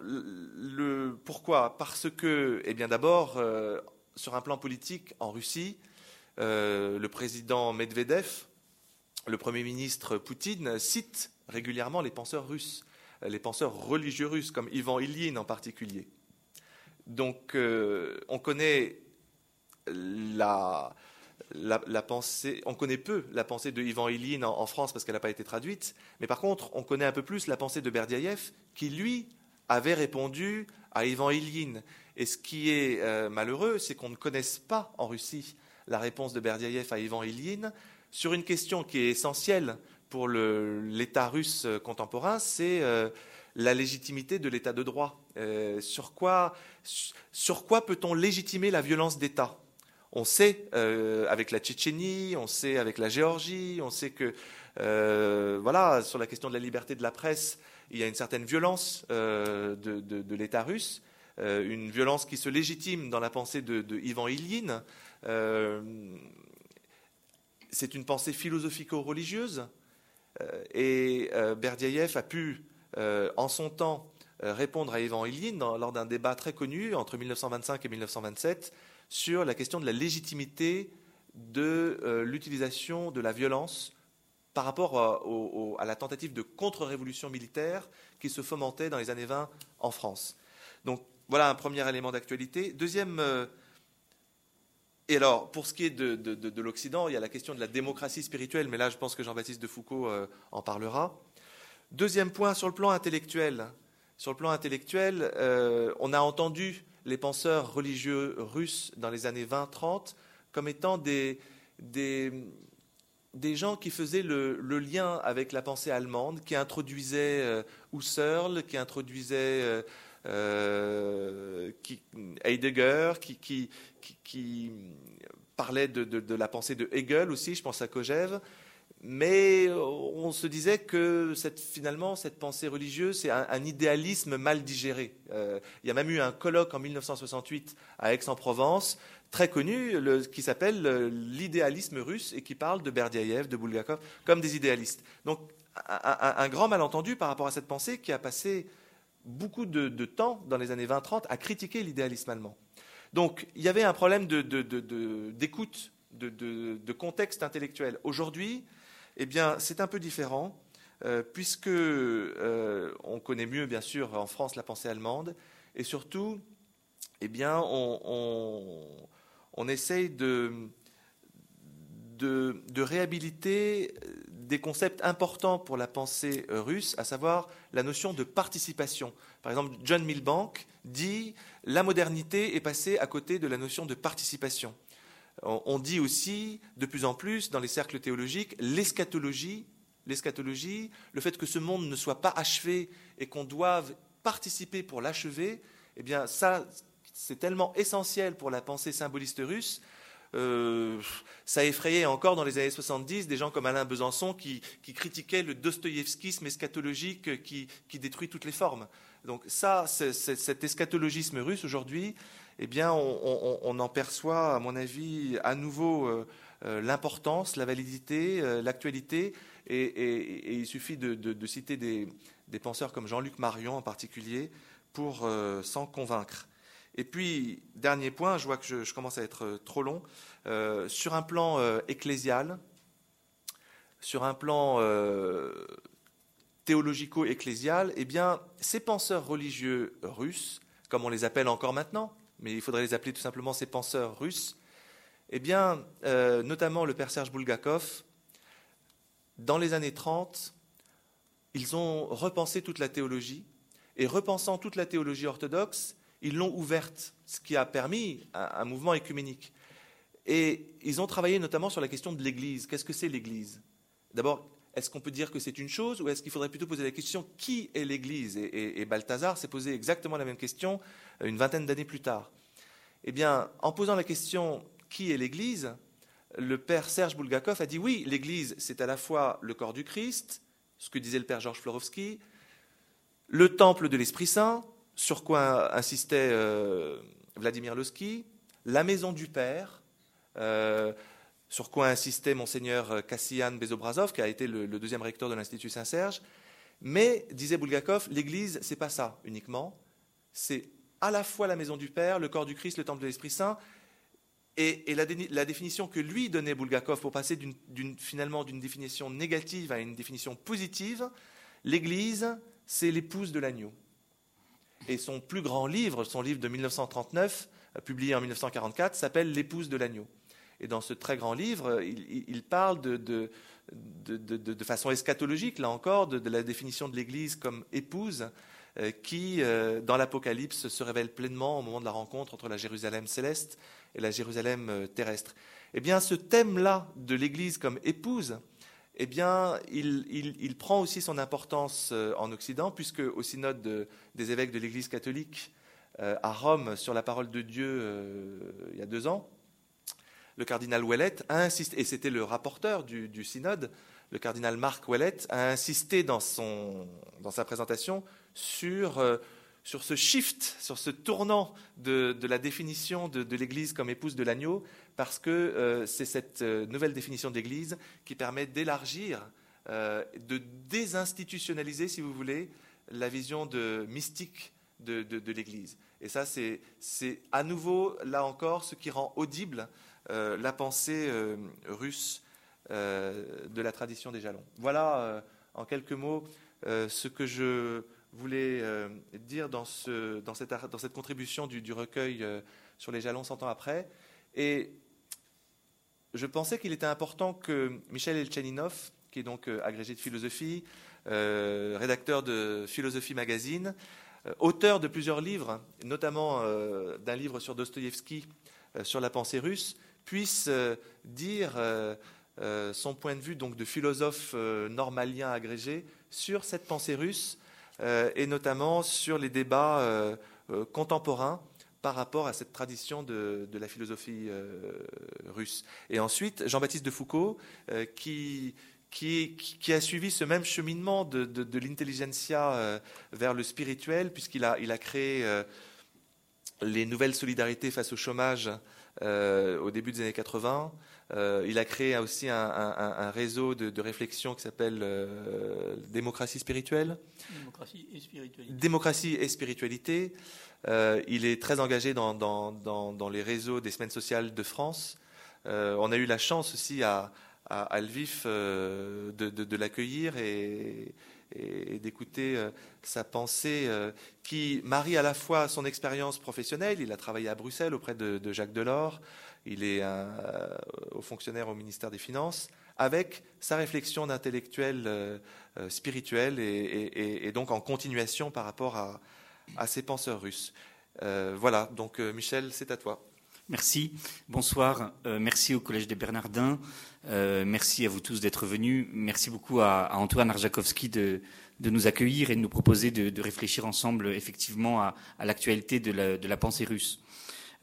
pourquoi? Parce que, eh bien d'abord, euh, sur un plan politique, en Russie, le président Medvedev, le Premier ministre Poutine cite régulièrement les penseurs russes les penseurs religieux russes, comme Ivan Ilyin en particulier. Donc, on connaît la, pensée, on connaît peu la pensée de Ivan Ilyin en, France parce qu'elle n'a pas été traduite, mais par contre, on connaît un peu plus la pensée de Berdiaïev qui, lui, avait répondu à Ivan Ilyin. Et ce qui est euh, malheureux, c'est qu'on ne connaisse pas en Russie la réponse de Berdiaïev à Ivan Ilyin sur une question qui est essentielle pour l'État russe contemporain, c'est euh, la légitimité de l'État de droit. Euh, sur quoi, peut-on légitimer la violence d'État? On sait euh, avec la Tchétchénie, on sait avec la Géorgie, on sait que euh, voilà sur la question de la liberté de la presse, il y a une certaine violence euh, de, l'État russe, une violence qui se légitime dans la pensée de, Ivan Ilyin. c'est une pensée philosophico-religieuse et Berdiaïev a pu, en son temps, répondre à Ivan Ilyin lors d'un débat très connu entre 1925 et 1927 sur la question de la légitimité de euh, l'utilisation de la violence par rapport à, la tentative de contre-révolution militaire qui se fomentait dans les années 20 en France. Donc voilà un premier élément d'actualité. Deuxième. Euh, et alors, pour ce qui est de, l'Occident, il y a la question de la démocratie spirituelle, mais là, je pense que Jean-Baptiste de Foucault euh, en parlera. Deuxième point, sur le plan intellectuel. Sur le plan intellectuel, on a entendu les penseurs religieux russes dans les années 20-30 comme étant des, des, gens qui faisaient le, lien avec la pensée allemande, qui introduisaient euh, Husserl, qui introduisaient euh, Heidegger, qui, parlait de, la pensée de Hegel aussi, je pense à Kojève mais euh, on se disait que finalement, cette pensée religieuse, c'est un, idéalisme mal digéré. Euh, il y a même eu un colloque en 1968 à Aix-en-Provence, très connu, qui s'appelle l'idéalisme russe et qui parle de Berdiaïev, de Bulgakov, comme des idéalistes. Donc, un, grand malentendu par rapport à cette pensée qui a passé beaucoup de, temps dans les années 20-30 à critiquer l'idéalisme allemand. Donc, il y avait un problème d'écoute, de contexte intellectuel. Aujourd'hui, eh bien, c'est un peu différent, euh, puisque euh, on connaît mieux, bien sûr, en France, la pensée allemande, et surtout, eh bien, on, essaye de, de, réhabiliter des concepts importants pour la pensée russe, à savoir la notion de participation. Par exemple, John Milbank dit la modernité est passée à côté de la notion de participation. On dit aussi de plus en plus dans les cercles théologiques l'eschatologie, l'eschatologie, le fait que ce monde ne soit pas achevé et qu'on doive participer pour l'achever, eh bien ça, c'est tellement essentiel pour la pensée symboliste russe. Euh, ça effrayait encore dans les années 70 des gens comme Alain Besançon qui, critiquaient le dostoïevskisme eschatologique qui, détruit toutes les formes. Donc ça, cet eschatologisme russe aujourd'hui, eh bien, on, en perçoit, à mon avis, à nouveau euh, euh, l'importance, la validité, l'actualité. Et, il suffit de, citer des, penseurs comme Jean-Luc Marion en particulier pour s'en convaincre. Et puis, dernier point, je vois que je, commence à être trop long, sur un plan ecclésial, sur un plan théologico-ecclésial, eh bien, ces penseurs religieux russes, comme on les appelle encore maintenant, mais il faudrait les appeler tout simplement ces penseurs russes, eh bien, euh, notamment le père Serge Bulgakov, dans les années 30, ils ont repensé toute la théologie, et repensant toute la théologie orthodoxe, ils l'ont ouverte, ce qui a permis un, mouvement écuménique. Et ils ont travaillé notamment sur la question de l'Église. Qu'est-ce que c'est l'Église? D'abord, est-ce qu'on peut dire que c'est une chose ou est-ce qu'il faudrait plutôt poser la question qui est l'Église? Et, et, Balthazar s'est posé exactement la même question euh, une vingtaine d'années plus tard. Eh bien, en posant la question qui est l'Église, le père Serge Bulgakov a dit oui, l'Église, c'est à la fois le corps du Christ, ce que disait le père Georges Florovski, le temple de l'Esprit Saint, sur quoi insistait euh, Vladimir Losky, la maison du Père, euh, sur quoi insistait monseigneur Kassian Bezobrazov, qui a été le, deuxième recteur de l'Institut Saint-Serge. Mais, disait Bulgakov, l'Église, c'est pas ça uniquement, c'est à la fois la maison du Père, le corps du Christ, le temple de l'Esprit Saint, et, la, définition que lui donnait Bulgakov pour passer finalement d'une définition négative à une définition positive, l'Église, c'est l'épouse de l'agneau. Et son plus grand livre, son livre de 1939, publié en 1944, s'appelle L'épouse de l'agneau. Et dans ce très grand livre, il, parle de, façon eschatologique, là encore, de, la définition de l'Église comme épouse, euh, qui, euh, dans l'Apocalypse, se révèle pleinement au moment de la rencontre entre la Jérusalem céleste et la Jérusalem euh, terrestre. Eh bien, ce thème-là de l'Église comme épouse, eh bien, il, prend aussi son importance en Occident, puisque au synode des évêques de l'Église catholique à Rome sur la parole de Dieu il y a deux ans, le cardinal Ouellet a insisté, et c'était le rapporteur du, synode, le cardinal Marc Ouellet a insisté dans, sa présentation euh, sur, ce shift, sur ce tournant de, la définition de, l'Église comme épouse de l'agneau, parce que euh, c'est cette euh, nouvelle définition d'Église qui permet d'élargir, de désinstitutionnaliser, si vous voulez, la vision de mystique de, l'Église. Et ça, c'est à nouveau, là encore, ce qui rend audible euh, la pensée euh, russe euh, de la tradition des jalons. Voilà en quelques mots ce que je voulais dire dans, cette, contribution du, recueil sur les jalons 100 ans après. Et je pensais qu'il était important que Michel Elcheninov, qui est donc agrégé de philosophie, rédacteur de Philosophie Magazine, auteur de plusieurs livres, notamment d'un livre sur Dostoïevski, sur la pensée russe, puisse euh, dire euh, euh, son point de vue de philosophe normalien agrégé sur cette pensée russe et notamment sur les débats contemporains par rapport à cette tradition de, la philosophie russe. Et ensuite, Jean-Baptiste de Foucault, qui, qui, a suivi ce même cheminement de, de, l'intelligentsia vers le spirituel, puisqu'il a, créé les nouvelles solidarités face au chômage euh, au début des années 80. Euh, il a créé aussi un, réseau de, réflexion qui s'appelle euh, Démocratie spirituelle. Démocratie et spiritualité. Démocratie et spiritualité. il est très engagé dans, dans, les réseaux des semaines sociales de France. on a eu la chance aussi à, à, Lviv de, de l'accueillir et, et, d'écouter euh, sa pensée euh, qui marie à la fois son expérience professionnelle, il a travaillé à Bruxelles auprès de, Jacques Delors, il est un, euh, haut fonctionnaire au ministère des Finances, avec sa réflexion d'intellectuel spirituel et, donc en continuation par rapport à, à ces penseurs russes. voilà, donc Michel, c'est à toi. Merci. Bonsoir. merci au Collège des Bernardins. Euh, merci à vous tous d'être venus. Merci beaucoup à, Antoine Arjakovski de, nous accueillir et de nous proposer de, réfléchir ensemble effectivement à, l'actualité de la, pensée russe.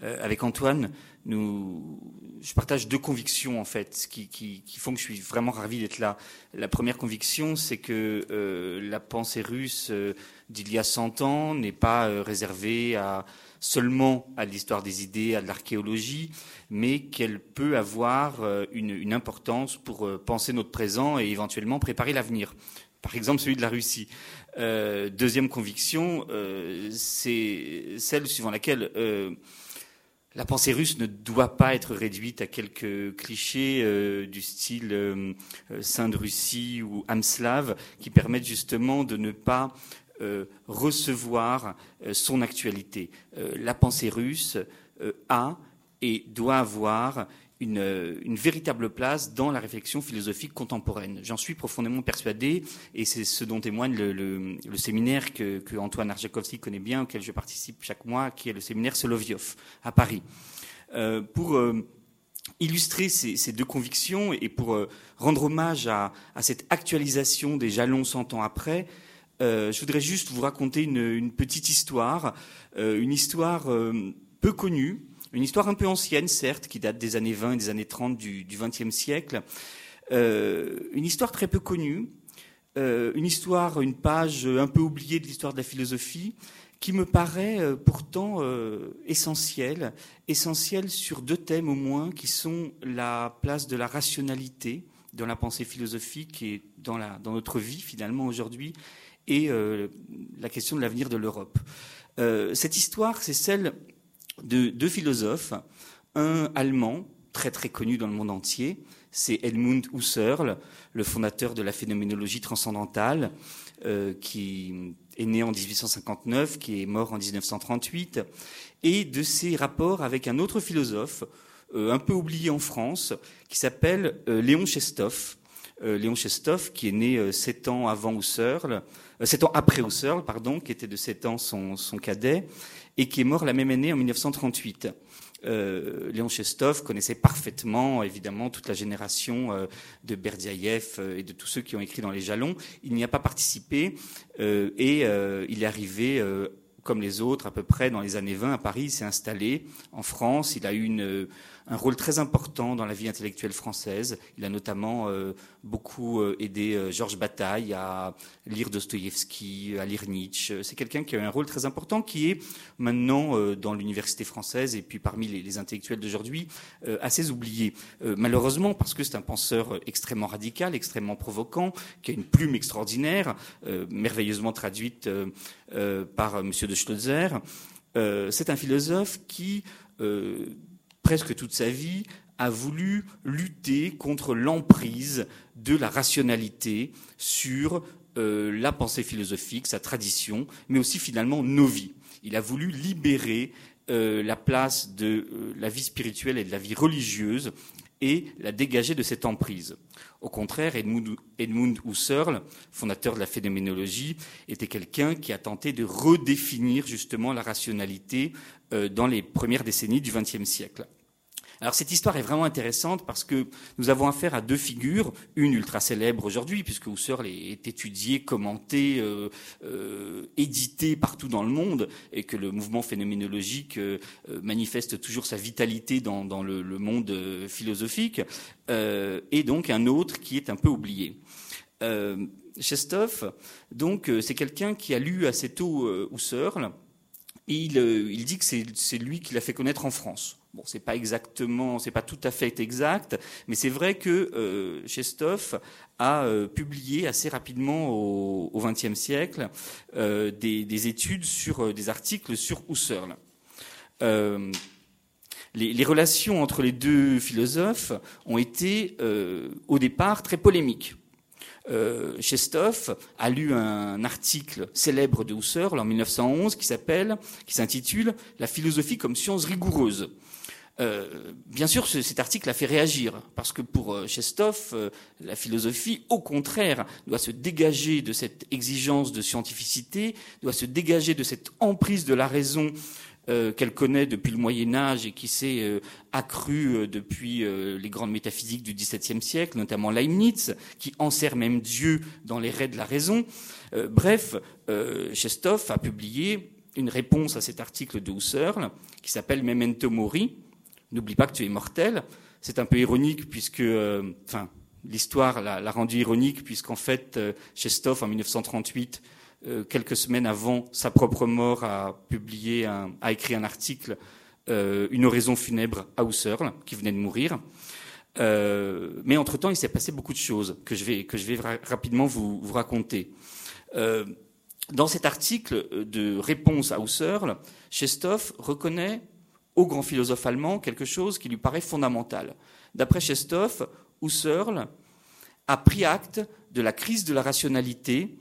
Euh, avec Antoine, je partage deux convictions en fait qui, font que je suis vraiment ravi d'être là. La première conviction, c'est que euh, la pensée russe d'il y a 100 ans n'est pas réservée seulement à l'histoire des idées, à l'archéologie, mais qu'elle peut avoir euh, une, importance pour euh, penser notre présent et éventuellement préparer l'avenir. Par exemple, celui de la Russie. Euh, deuxième conviction, c'est celle suivant laquelle la pensée russe ne doit pas être réduite à quelques clichés du style Saint de Russie ou Amslav qui permettent justement de ne pas euh, recevoir euh, son actualité. Euh, la pensée russe a et doit avoir une, véritable place dans la réflexion philosophique contemporaine. J'en suis profondément persuadé, et c'est ce dont témoigne le, séminaire que, Antoine Arjakovski connaît bien, auquel je participe chaque mois, qui est le séminaire Solovyov à Paris. pour illustrer ces, deux convictions et pour rendre hommage à, cette actualisation des jalons 100 ans après, euh, je voudrais juste vous raconter une, petite histoire, euh, une histoire euh, peu connue, une histoire un peu ancienne, certes, qui date des années 20 et des années 30 du XXe siècle, une histoire très peu connue, une histoire, une page un peu oubliée de l'histoire de la philosophie, qui me paraît pourtant essentielle, essentielle sur deux thèmes au moins, qui sont la place de la rationalité dans la pensée philosophique et dans, notre vie finalement aujourd'hui, et euh, la question de l'avenir de l'Europe. Euh, cette histoire, c'est celle de deux philosophes, un allemand très très connu dans le monde entier, c'est Helmut Husserl, le fondateur de la phénoménologie transcendantale, euh, qui est né en 1859, qui est mort en 1938, et de ses rapports avec un autre philosophe, euh, un peu oublié en France, qui s'appelle euh, Léon Chestov. Euh, Léon Chestov, qui est né sept ans avant Husserl, sept ans après Husserl, pardon, qui était de sept ans son, son cadet, et qui est mort la même année en 1938. Euh, Léon Chestov connaissait parfaitement, évidemment, toute la génération euh, de Berdiaïev euh, et de tous ceux qui ont écrit dans les jalons. Il n'y a pas participé et il est arrivé comme les autres, à peu près dans les années 20 à Paris, il s'est installé en France. Il a eu une, un rôle très important dans la vie intellectuelle française. Il a notamment euh, beaucoup euh, aidé euh, Georges Bataille à lire Dostoïevski, à lire Nietzsche. C'est quelqu'un qui a eu un rôle très important, qui est maintenant dans l'université française et puis parmi les, intellectuels d'aujourd'hui assez oublié. malheureusement, parce que c'est un penseur extrêmement radical, extrêmement provocant, qui a une plume extraordinaire, merveilleusement traduite par Monsieur de Schlotzer. c'est un philosophe qui presque toute sa vie, a voulu lutter contre l'emprise de la rationalité sur euh, la pensée philosophique, sa tradition, mais aussi finalement nos vies. Il a voulu libérer euh, la place de euh, la vie spirituelle et de la vie religieuse et la dégager de cette emprise. Au contraire, Edmund, Edmund Husserl, fondateur de la phénoménologie, était quelqu'un qui a tenté de redéfinir justement la rationalité dans les premières décennies du XXe siècle. Alors cette histoire est vraiment intéressante parce que nous avons affaire à deux figures, une ultra célèbre aujourd'hui puisque Husserl est étudié, commenté, euh, euh, édité partout dans le monde et que le mouvement phénoménologique euh, manifeste toujours sa vitalité dans, dans le, le, monde philosophique, et donc un autre qui est un peu oublié. Chestov, donc c'est quelqu'un qui a lu assez tôt Husserl et il, dit que c'est lui qui l'a fait connaître en France. Bon, c'est pas exactement, c'est pas tout à fait exact, mais c'est vrai que euh, Chestov a euh, publié assez rapidement au XXe siècle euh, des, des, études sur euh, des articles sur Husserl. Euh, les, relations entre les deux philosophes ont été au départ très polémiques. Euh, Chestov a lu un article célèbre de Husserl en 1911 qui s'appelle, qui s'intitule La philosophie comme science rigoureuse. Euh, bien sûr, cet article a fait réagir, parce que pour euh, euh, la philosophie, au contraire, doit se dégager de cette exigence de scientificité, doit se dégager de cette emprise de la raison qu'elle connaît depuis le Moyen Âge et qui s'est accrue depuis les grandes métaphysiques du XVIIe siècle, notamment Leibniz, qui enserre même Dieu dans les raies de la raison. bref, Chestov a publié une réponse à cet article de Husserl qui s'appelle Memento Mori, n'oublie pas que tu es mortel. C'est un peu ironique puisque, euh, l'histoire l'a rendu ironique puisqu'en fait, euh, Chestov, en 1938, euh, quelques semaines avant sa propre mort, a publié, a écrit un article, une oraison funèbre à Husserl, qui venait de mourir. mais entre-temps, il s'est passé beaucoup de choses que je vais, que je vais rapidement vous, vous raconter. dans cet article de réponse à Husserl, Chestov reconnaît au grand philosophe allemand quelque chose qui lui paraît fondamental. D'après Chestov, Husserl a pris acte de la crise de la rationalité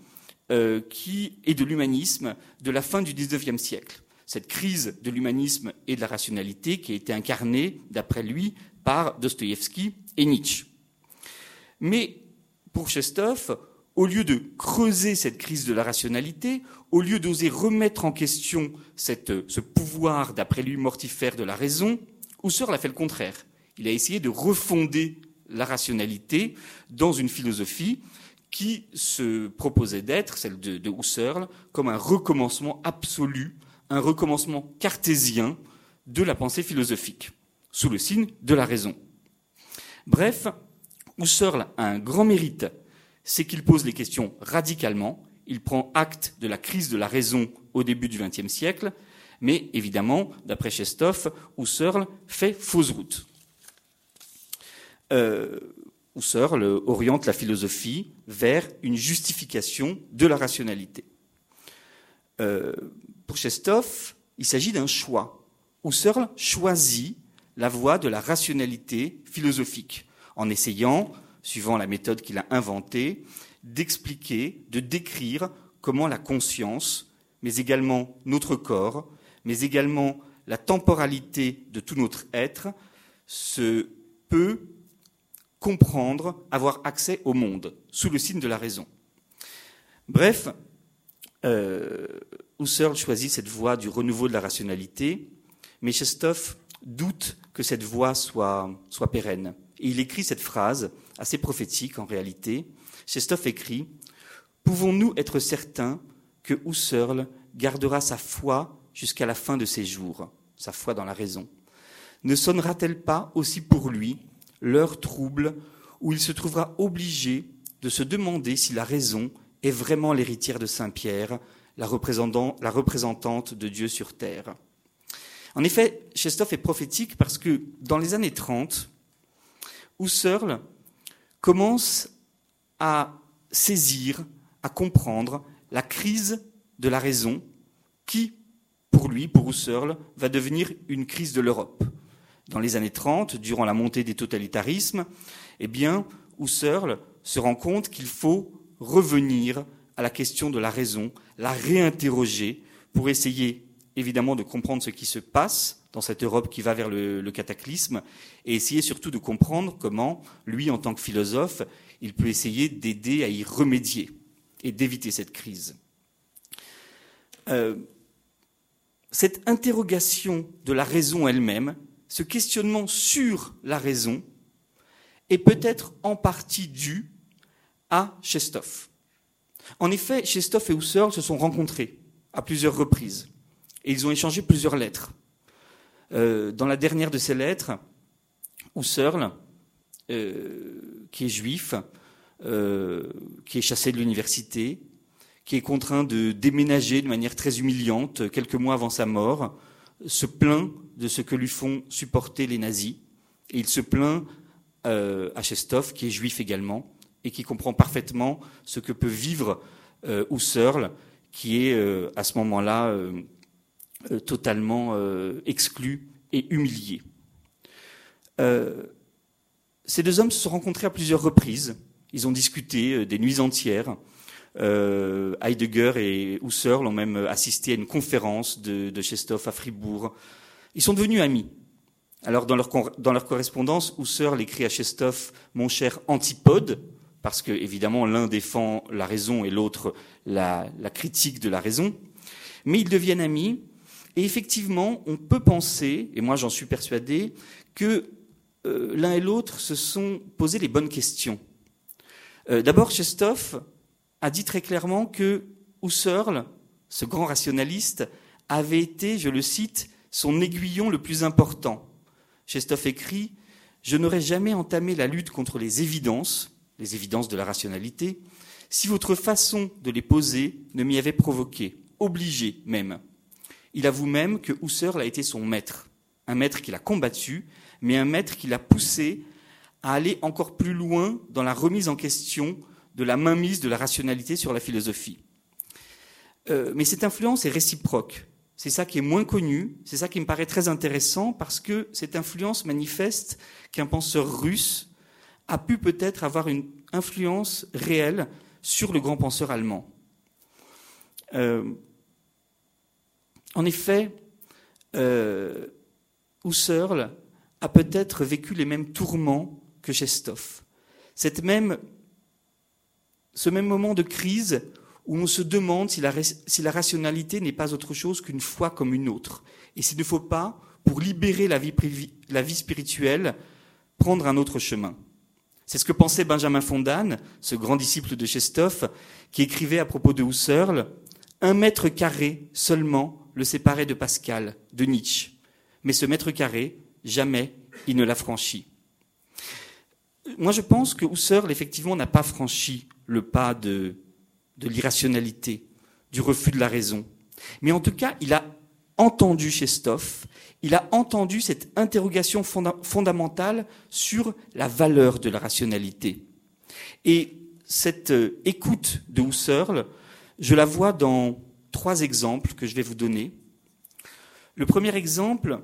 euh, qui et de l'humanisme de la fin du XIXe siècle. Cette crise de l'humanisme et de la rationalité qui a été incarnée, d'après lui, par Dostoïevski et Nietzsche. Mais pour Chestov, au lieu de creuser cette crise de la rationalité, au lieu d'oser remettre en question cette, ce pouvoir, d'après lui, mortifère de la raison, Husserl a fait le contraire. Il a essayé de refonder la rationalité dans une philosophie qui se proposait d'être, celle de, de Husserl, comme un recommencement absolu, un recommencement cartésien de la pensée philosophique, sous le signe de la raison. Bref, Husserl a un grand mérite c'est qu'il pose les questions radicalement, il prend acte de la crise de la raison au début du XXe siècle, mais évidemment, d'après Chestov, Husserl fait fausse route. Euh, Husserl oriente la philosophie vers une justification de la rationalité. Euh, pour Chestov, il s'agit d'un choix. Husserl choisit la voie de la rationalité philosophique en essayant suivant la méthode qu'il a inventée, d'expliquer, de décrire comment la conscience, mais également notre corps, mais également la temporalité de tout notre être, se peut comprendre, avoir accès au monde, sous le signe de la raison. Bref, euh, Husserl choisit cette voie du renouveau de la rationalité, mais Chestov doute que cette voie soit, soit pérenne. Et il écrit cette phrase, assez prophétique en réalité. Chestov écrit Pouvons-nous être certains que Husserl gardera sa foi jusqu'à la fin de ses jours, sa foi dans la raison Ne sonnera-t-elle pas aussi pour lui l'heure trouble où il se trouvera obligé de se demander si la raison est vraiment l'héritière de Saint Pierre, la, représentante de Dieu sur terre En effet, Chestov est prophétique parce que dans les années 30, Husserl commence à saisir, à comprendre la crise de la raison qui, pour lui, pour Husserl, va devenir une crise de l'Europe. Dans les années 30, durant la montée des totalitarismes, eh bien, Husserl se rend compte qu'il faut revenir à la question de la raison, la réinterroger pour essayer évidemment de comprendre ce qui se passe dans cette Europe qui va vers le, cataclysme et essayer surtout de comprendre comment, lui, en tant que philosophe, il peut essayer d'aider à y remédier et d'éviter cette crise. Euh, cette interrogation de la raison elle-même, ce questionnement sur la raison, est peut-être en partie dû à Chestov. En effet, Chestov et Husserl se sont rencontrés à plusieurs reprises et ils ont échangé plusieurs lettres. Euh, dans la dernière de ces lettres, Husserl, euh, qui est juif, euh, qui est chassé de l'université, qui est contraint de déménager de manière très humiliante quelques mois avant sa mort, se plaint de ce que lui font supporter les nazis. Et il se plaint euh, à Chestov, qui est juif également, et qui comprend parfaitement ce que peut vivre euh, qui est euh, à ce moment-là euh, totalement exclu et humilié. ces deux hommes se sont rencontrés à plusieurs reprises. Ils ont discuté des nuits entières. Euh, Heidegger et Husserl ont même assisté à une conférence de, de à Fribourg. Ils sont devenus amis. Alors dans leur, dans leur correspondance, Husserl écrit à Chestov Mon cher antipode, parce que évidemment l'un défend la raison et l'autre la, critique de la raison. Mais ils deviennent amis. Et effectivement, on peut penser, et moi j'en suis persuadé, que euh, l'un et l'autre se sont posé les bonnes questions. Euh, D'abord, Chestov a dit très clairement que Husserl, ce grand rationaliste, avait été, je le cite, son aiguillon le plus important. Chestov écrit Je n'aurais jamais entamé la lutte contre les évidences, les évidences de la rationalité, si votre façon de les poser ne m'y avait provoqué, obligé même. Il avoue même que Husserl a été son maître, un maître qu'il a combattu, mais un maître qui l'a poussé à aller encore plus loin dans la remise en question de la mainmise de la rationalité sur la philosophie. Euh, mais cette influence est réciproque. C'est ça qui est moins connu, c'est ça qui me paraît très intéressant parce que cette influence manifeste qu'un penseur russe a pu peut-être avoir une influence réelle sur le grand penseur allemand. Euh, en effet, euh, Husserl a peut-être vécu les mêmes tourments que Chestov. Cette même ce même moment de crise où on se demande si la, rationalité n'est pas autre chose qu'une foi comme une autre. Et s'il ne faut pas, pour libérer la vie, la vie spirituelle, prendre un autre chemin. C'est ce que pensait Benjamin Fondan, ce grand disciple de Chestov, qui écrivait à propos de Husserl, un mètre carré seulement le séparait de Pascal, de Nietzsche. Mais ce mètre carré, jamais il ne l'a franchi. Moi, je pense que Husserl, effectivement, n'a pas franchi le pas de, de l'irrationalité, du refus de la raison. Mais en tout cas, il a entendu Chestov, il a entendu cette interrogation fonda fondamentale sur la valeur de la rationalité. Et cette euh, écoute de Husserl, je la vois dans trois exemples que je vais vous donner. Le premier exemple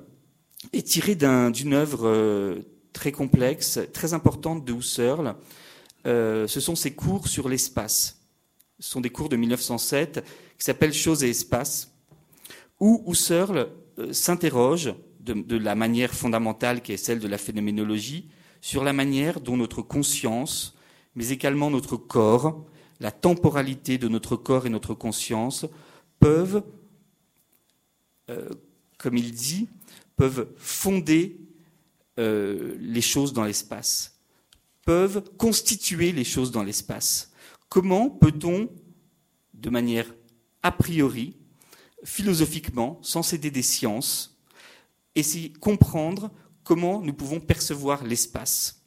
est tiré d'une œuvre euh, très complexe, très importante de Husserl, euh, ce sont ses cours sur l'espace, Ce sont des cours de 1907 qui s'appellent Choses et espaces, où Husserl euh, s'interroge de, la manière fondamentale qui est celle de la phénoménologie sur la manière dont notre conscience, mais également notre corps, la temporalité de notre corps et notre conscience peuvent, euh, comme il dit, peuvent fonder les choses dans l'espace, peuvent constituer les choses dans l'espace. Comment peut-on, de manière a priori, philosophiquement, sans céder des sciences, essayer de comprendre comment nous pouvons percevoir l'espace?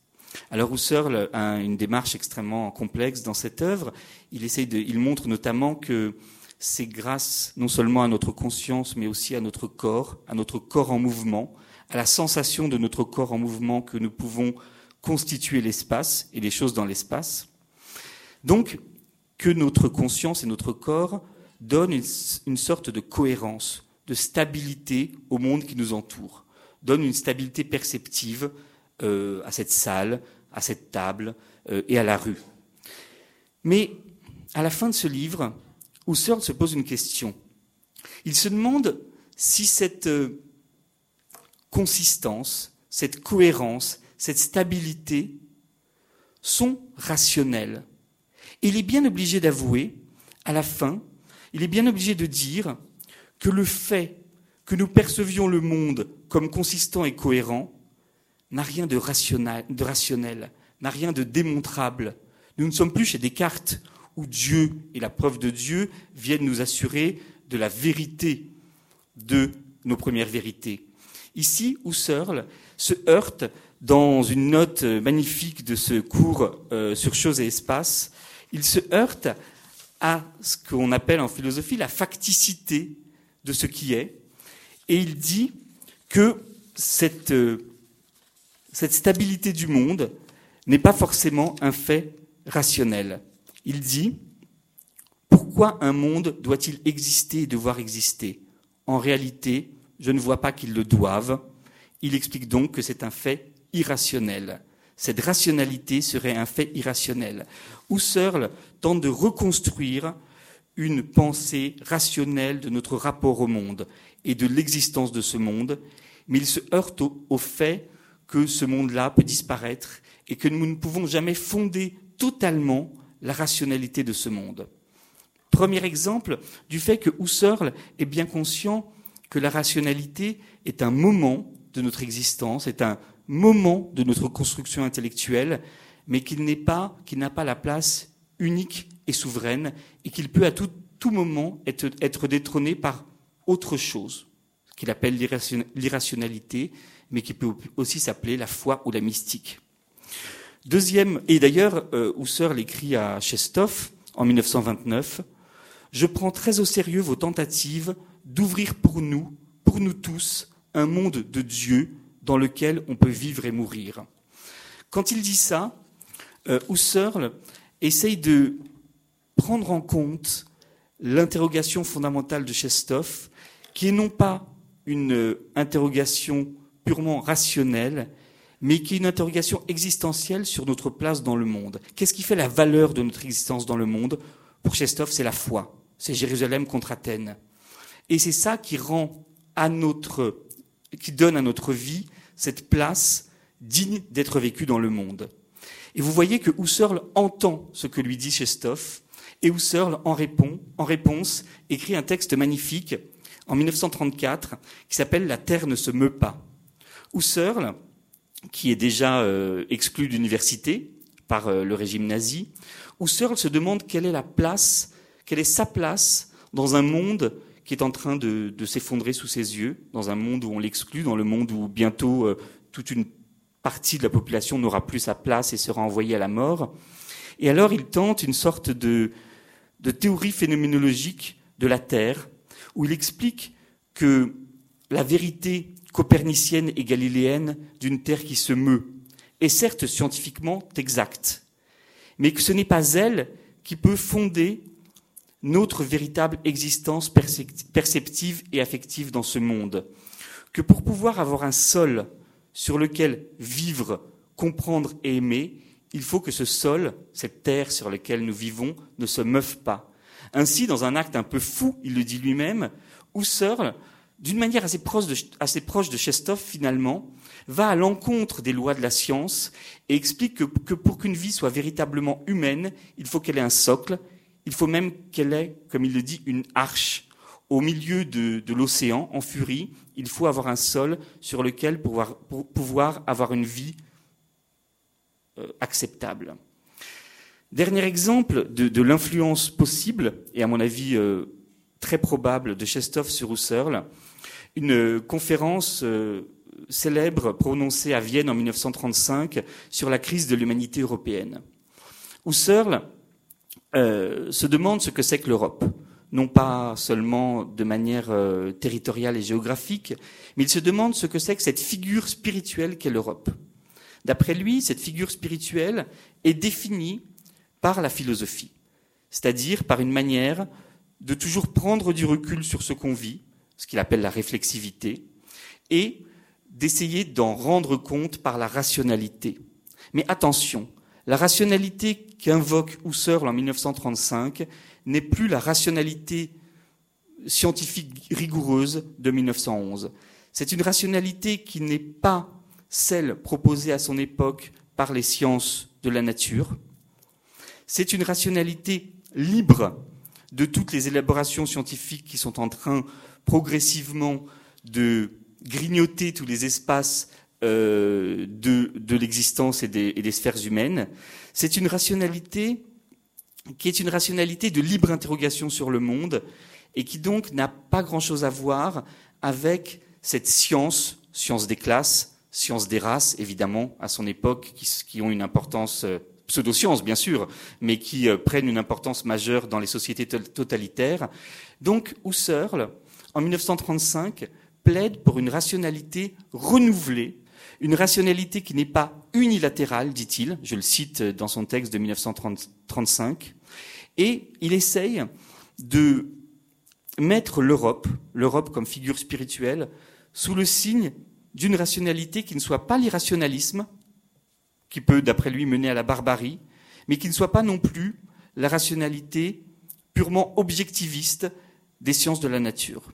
Alors Husserl a une démarche extrêmement complexe dans cette œuvre. Il, montre notamment que c'est grâce non seulement à notre conscience, mais aussi à notre corps, à notre corps en mouvement, à la sensation de notre corps en mouvement que nous pouvons constituer l'espace et les choses dans l'espace. Donc, que notre conscience et notre corps donnent une, sorte de cohérence, de stabilité au monde qui nous entoure, donnent une stabilité perceptive euh, à cette salle, à cette table euh, et à la rue. Mais à la fin de ce livre, Husserl se pose une question. Il se demande si cette euh, consistance, cette cohérence, cette stabilité sont rationnelles. Et il est bien obligé d'avouer, à la fin, il est bien obligé de dire que le fait que nous percevions le monde comme consistant et cohérent n'a rien de rationnel, n'a rien de démontrable. Nous ne sommes plus chez Descartes, où Dieu et la preuve de Dieu viennent nous assurer de la vérité de nos premières vérités. Ici, Husserl se heurte dans une note magnifique de ce cours euh, sur choses et espace, il se heurte à ce qu'on appelle en philosophie la facticité de ce qui est, et il dit que cette euh, cette stabilité du monde n'est pas forcément un fait rationnel. Il dit Pourquoi un monde doit-il exister et devoir exister? En réalité, je ne vois pas qu'ils le doivent. Il explique donc que c'est un fait irrationnel. Cette rationalité serait un fait irrationnel. Husserl tente de reconstruire une pensée rationnelle de notre rapport au monde et de l'existence de ce monde, mais il se heurte au, fait que ce monde-là peut disparaître et que nous ne pouvons jamais fonder totalement la rationalité de ce monde. Premier exemple du fait que Husserl est bien conscient que la rationalité est un moment de notre existence, est un moment de notre construction intellectuelle, mais qu'il n'a pas la place unique et souveraine, et qu'il peut à tout, moment être, être détrôné par autre chose, qu'il appelle l'irrationalité, mais qui peut aussi s'appeler la foi ou la mystique. Deuxième, et d'ailleurs, euh, Husserl écrit à Chestov en 1929, Je prends très au sérieux vos tentatives d'ouvrir pour nous, pour nous tous, un monde de Dieu dans lequel on peut vivre et mourir. Quand il dit ça, euh, Husserl essaye de prendre en compte l'interrogation fondamentale de Chestov, qui est non pas une euh, interrogation purement rationnelle, mais qui est une interrogation existentielle sur notre place dans le monde. Qu'est-ce qui fait la valeur de notre existence dans le monde? Pour Chestov, c'est la foi. C'est Jérusalem contre Athènes. Et c'est ça qui rend à notre, qui donne à notre vie cette place digne d'être vécue dans le monde. Et vous voyez que Husserl entend ce que lui dit Chestov, et Husserl en répond, en réponse, écrit un texte magnifique en 1934 qui s'appelle La Terre ne se meut pas. Husserl, qui est déjà euh, exclu d'université par euh, le régime nazi, Husserl se demande quelle est la place, quelle est sa place dans un monde qui est en train de, s'effondrer sous ses yeux, dans un monde où on l'exclut, dans le monde où bientôt euh, toute une partie de la population n'aura plus sa place et sera envoyée à la mort. Et alors il tente une sorte de, de théorie phénoménologique de la Terre, où il explique que la vérité copernicienne et galiléenne d'une Terre qui se meut est certes scientifiquement exacte, mais que ce n'est pas elle qui peut fonder notre véritable existence perceptive et affective dans ce monde. Que pour pouvoir avoir un sol sur lequel vivre, comprendre et aimer, il faut que ce sol, cette terre sur laquelle nous vivons, ne se meuve pas. Ainsi, dans un acte un peu fou, il le dit lui-même, Husserl, d'une manière assez proche, de, assez proche Chestov finalement, va à l'encontre des lois de la science et explique que, que pour qu'une vie soit véritablement humaine, il faut qu'elle ait un socle, il faut même qu'elle ait, comme il le dit, une arche. Au milieu de, l'océan, en furie, il faut avoir un sol sur lequel pouvoir, pour pouvoir avoir une vie euh, acceptable. Dernier exemple de, de l'influence possible, et à mon avis euh, très probable, de Chestov sur Husserl, une conférence euh, célèbre prononcée à Vienne en 1935 sur la crise de l'humanité européenne. Husserl euh, se demande ce que c'est que l'Europe, non pas seulement de manière euh, territoriale et géographique, mais il se demande ce que c'est que cette figure spirituelle qu'est l'Europe. D'après lui, cette figure spirituelle est définie par la philosophie, c'est-à-dire par une manière de toujours prendre du recul sur ce qu'on vit, ce qu'il appelle la réflexivité, et d'essayer d'en rendre compte par la rationalité. Mais attention, la rationalité qu'invoque Husserl en 1935 n'est plus la rationalité scientifique rigoureuse de 1911. C'est une rationalité qui n'est pas celle proposée à son époque par les sciences de la nature. C'est une rationalité libre de toutes les élaborations scientifiques qui sont en train progressivement de grignoter tous les espaces euh, de, de l'existence et des, sphères humaines. C'est une rationalité qui est une rationalité de libre interrogation sur le monde et qui donc n'a pas grand-chose à voir avec cette science, science des classes, science des races, évidemment, à son époque, qui, qui ont une importance euh, pseudo-sciences, bien sûr, mais qui euh, prennent une importance majeure dans les sociétés totalitaires. Donc, Husserl, en 1935, plaide pour une rationalité renouvelée, une rationalité qui n'est pas unilatérale, dit-il, je le cite dans son texte de 1935, et il essaye de mettre l'Europe, l'Europe comme figure spirituelle, sous le signe d'une rationalité qui ne soit pas l'irrationalisme, qui peut, d'après lui, mener à la barbarie, mais qui ne soit pas non plus la rationalité purement objectiviste des sciences de la nature.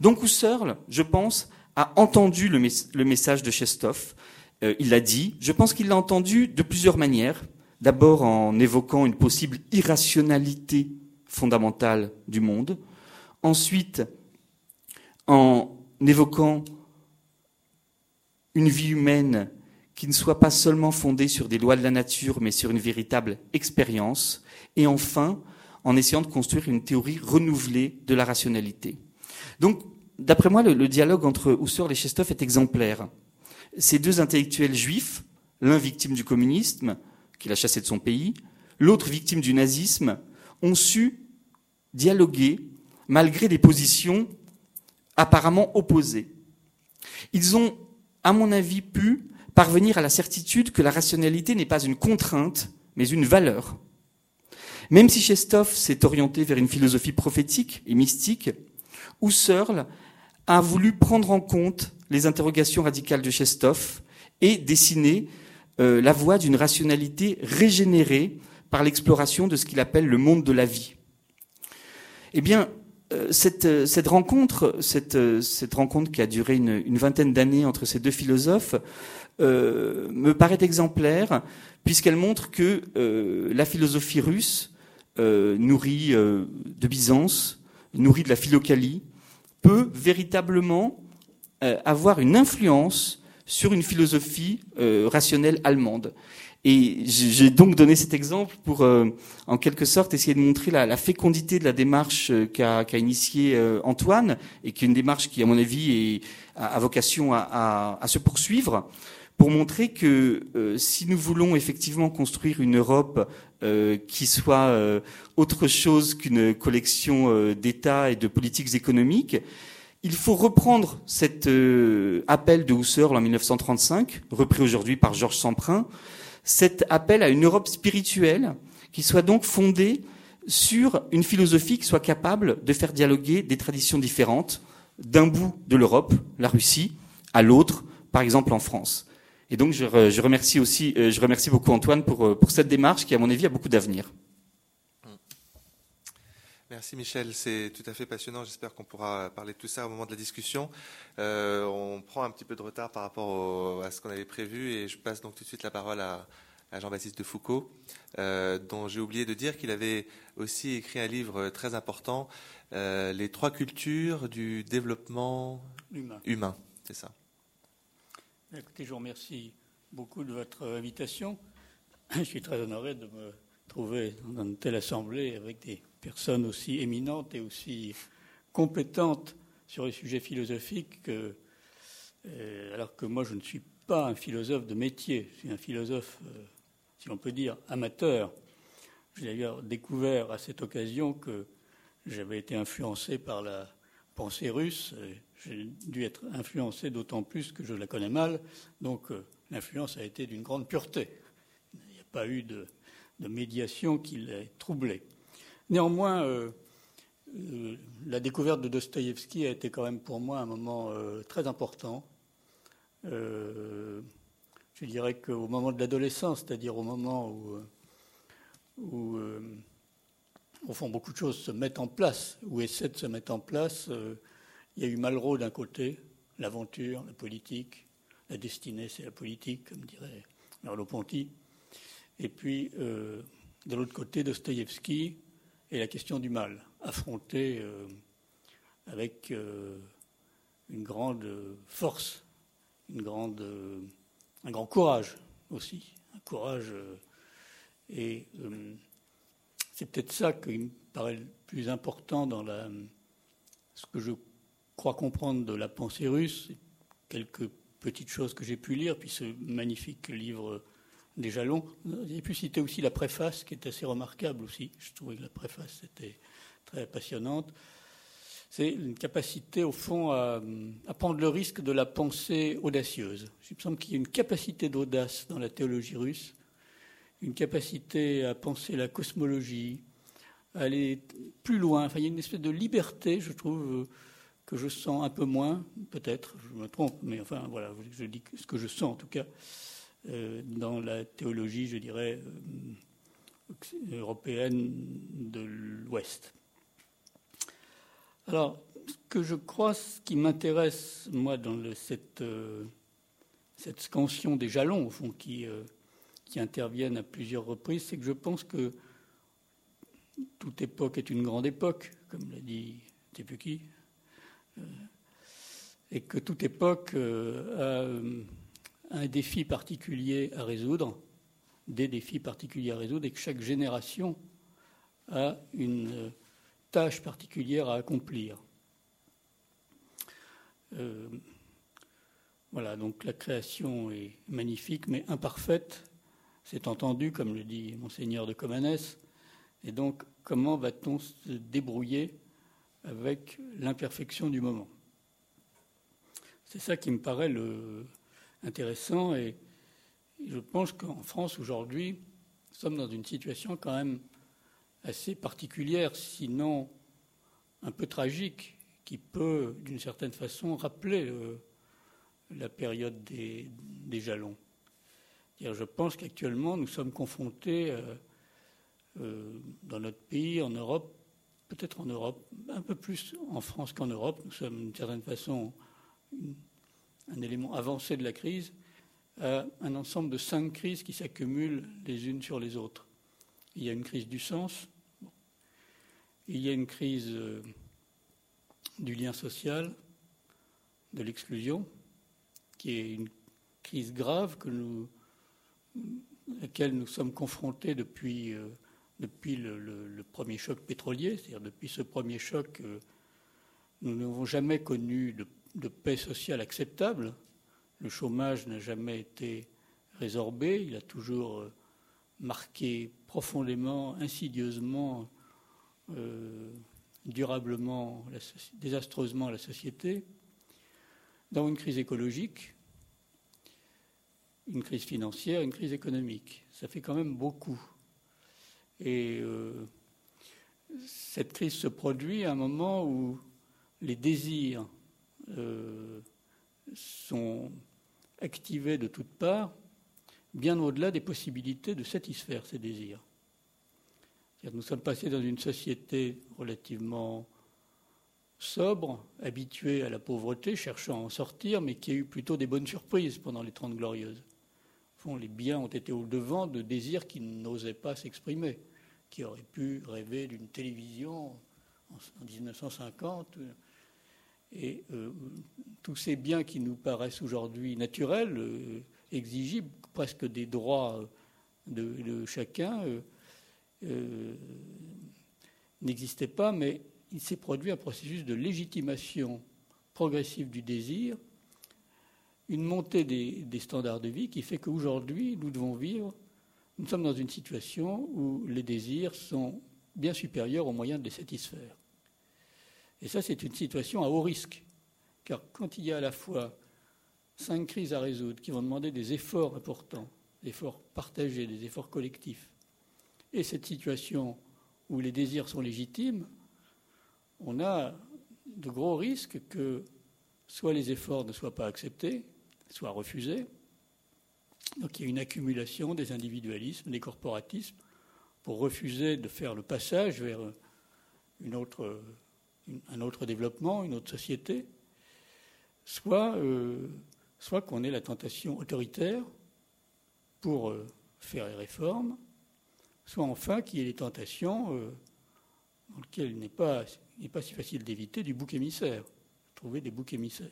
Donc Husserl, je pense, a entendu le, message de Chestov. Euh, il l'a dit. Je pense qu'il l'a entendu de plusieurs manières. D'abord en évoquant une possible irrationalité fondamentale du monde. Ensuite, en évoquant une vie humaine qui ne soit pas seulement fondée sur des lois de la nature, mais sur une véritable expérience. Et enfin, en essayant de construire une théorie renouvelée de la rationalité. Donc, d'après moi, le, dialogue entre Husserl et Chestov est exemplaire. Ces deux intellectuels juifs, l'un victime du communisme, qu'il a chassé de son pays, l'autre victime du nazisme, ont su dialoguer malgré des positions apparemment opposées. Ils ont, à mon avis, pu parvenir à la certitude que la rationalité n'est pas une contrainte, mais une valeur. Même si Chestov s'est orienté vers une philosophie prophétique et mystique, Husserl a voulu prendre en compte les interrogations radicales de Chestov et dessiner euh, la voie d'une rationalité régénérée par l'exploration de ce qu'il appelle le monde de la vie. Eh bien, euh, cette, cette, rencontre, cette, rencontre qui a duré une, vingtaine d'années entre ces deux philosophes, euh, me paraît exemplaire puisqu'elle montre que euh, la philosophie russe, euh, nourrie de Byzance, nourrie de la philocalie, peut véritablement avoir une influence sur une philosophie rationnelle allemande. Et j'ai donc donné cet exemple pour, en quelque sorte, essayer de montrer la, la fécondité de la démarche qu'a qu initiée Antoine, et qui est une démarche qui, à mon avis, est, a, a vocation à, à, à, se poursuivre pour montrer que euh, si nous voulons effectivement construire une Europe euh, qui soit euh, autre chose qu'une collection d'États et de politiques économiques, il faut reprendre cet appel de Husserl en 1935, repris aujourd'hui par Georges Semprin, cet appel à une Europe spirituelle qui soit donc fondée sur une philosophie qui soit capable de faire dialoguer des traditions différentes d'un bout de l'Europe, la Russie, à l'autre, par exemple en France. Et donc je, remercie aussi, je remercie beaucoup Antoine pour, pour cette démarche qui, à mon avis, a beaucoup d'avenir. Merci Michel, c'est tout à fait passionnant. J'espère qu'on pourra parler de tout ça au moment de la discussion. Euh, on prend un petit peu de retard par rapport à ce qu'on avait prévu et je passe donc tout de suite la parole à, Jean-Baptiste de Foucault, euh, dont j'ai oublié de dire qu'il avait aussi écrit un livre très important, euh, Les trois cultures du développement humain. humain c'est ça. Écoutez, je vous remercie beaucoup de votre invitation. [CLEARS THROAT] Je suis très honoré de me trouver dans une telle assemblée avec des personne aussi éminente et aussi compétente sur les sujets philosophiques, euh, alors que moi je ne suis pas un philosophe de métier, je suis un philosophe, euh, si on peut dire, amateur. J'ai d'ailleurs découvert à cette occasion que j'avais été influencé par la pensée russe. J'ai dû être influencé d'autant plus que je la connais mal, donc euh, l'influence a été d'une grande pureté. Il n'y a pas eu de, médiation qui l'ait troublé. Néanmoins, euh, euh, la découverte de Dostoïevski a été quand même pour moi un moment très important. je dirais qu'au moment de l'adolescence, c'est-à-dire au moment où, où au fond, beaucoup de choses se mettent en place, ou essaient de se mettre en place, il y a eu Malraux d'un côté, l'aventure, la politique, la destinée, c'est la politique, comme dirait Merleau-Ponty. Et puis, de l'autre côté, Dostoïevski, et la question du mal, affrontée euh, avec euh, une grande force, une grande, euh, un grand courage aussi, un courage. et c'est peut-être ça qui me paraît le plus important dans la, ce que je crois comprendre de la pensée russe, quelques petites choses que j'ai pu lire, puis ce magnifique livre des jalons. J'ai pu citer aussi la préface, qui est assez remarquable aussi. Je trouvais que la préface était très passionnante. C'est une capacité, au fond, à, prendre le risque de la pensée audacieuse. Il me semble qu'il y a une capacité d'audace dans la théologie russe, une capacité à penser la cosmologie, à aller plus loin. Enfin, il y a une espèce de liberté, je trouve, que je sens un peu moins, peut-être, je me trompe, mais enfin, voilà, je dis ce que je sens en tout cas. Euh, dans la théologie, je dirais, euh, européenne de l'Ouest. Alors, ce que je crois, ce qui m'intéresse, moi, dans cette, euh, cette scansion des jalons, au fond, qui, qui interviennent à plusieurs reprises, c'est que je pense que toute époque est une grande époque, comme l'a dit Tepuki, et que toute époque a un défi particulier à résoudre, des défis particuliers à résoudre, et que chaque génération a une tâche particulière à accomplir. Euh, voilà, donc la création est magnifique, mais imparfaite, c'est entendu, comme le dit Monseigneur de Comanès. Et donc, comment va-t-on se débrouiller avec l'imperfection du moment C'est ça qui me paraît intéressant. Et je pense qu'en France, aujourd'hui, nous sommes dans une situation quand même assez particulière, sinon un peu tragique, qui peut, d'une certaine façon, rappeler la période des, jalons. Je pense qu'actuellement, nous sommes confrontés, euh, euh, dans notre pays, en Europe, peut-être en Europe, un peu plus en France qu'en Europe, nous sommes d'une certaine façon un élément avancé de la crise, à un ensemble de cinq crises qui s'accumulent les unes sur les autres. Il y a une crise du sens, il y a une crise euh, du lien social, de l'exclusion, qui est une crise grave à laquelle nous sommes confrontés depuis, euh, depuis le, premier choc pétrolier, c'est-à-dire depuis ce premier choc, euh, nous n'avons jamais connu de paix sociale acceptable. Le chômage n'a jamais été résorbé, il a toujours euh, marqué profondément, insidieusement, euh, durablement, désastreusement la société. Dans une crise écologique, une crise financière, une crise économique. Ça fait quand même beaucoup. Et euh, cette crise se produit à un moment où les désirs euh, sont activés de toutes parts, bien au-delà des possibilités de satisfaire ces désirs. Nous sommes passés dans une société relativement sobre, habituée à la pauvreté, cherchant à en sortir, mais qui a eu plutôt des bonnes surprises pendant les Trente Glorieuses. Fond, les biens ont été au devant de désirs qui n'osaient pas s'exprimer, qui auraient pu rêver d'une télévision en 1950. Et euh, tous ces biens qui nous paraissent aujourd'hui naturels, euh, exigibles, presque des droits de, chacun, euh, n'existaient pas, mais il s'est produit un processus de légitimation progressive du désir, une montée des, des standards de vie qui fait qu'aujourd'hui, nous devons vivre, nous sommes dans une situation où les désirs sont bien supérieurs aux moyens de les satisfaire. Et ça, c'est une situation à haut risque. Car quand il y a à la fois cinq crises à résoudre qui vont demander des efforts importants, des efforts partagés, des efforts collectifs, et cette situation où les désirs sont légitimes, on a de gros risques que soit les efforts ne soient pas acceptés, soient refusés. Donc il y a une accumulation des individualismes, des corporatismes, pour refuser de faire le passage vers une autre un autre développement, une autre société, soit, euh, soit qu'on ait la tentation autoritaire pour euh, faire les réformes, soit enfin qu'il y ait les tentations euh, dans lesquelles il n'est pas, pas si facile d'éviter du bouc émissaire, trouver des boucs émissaires.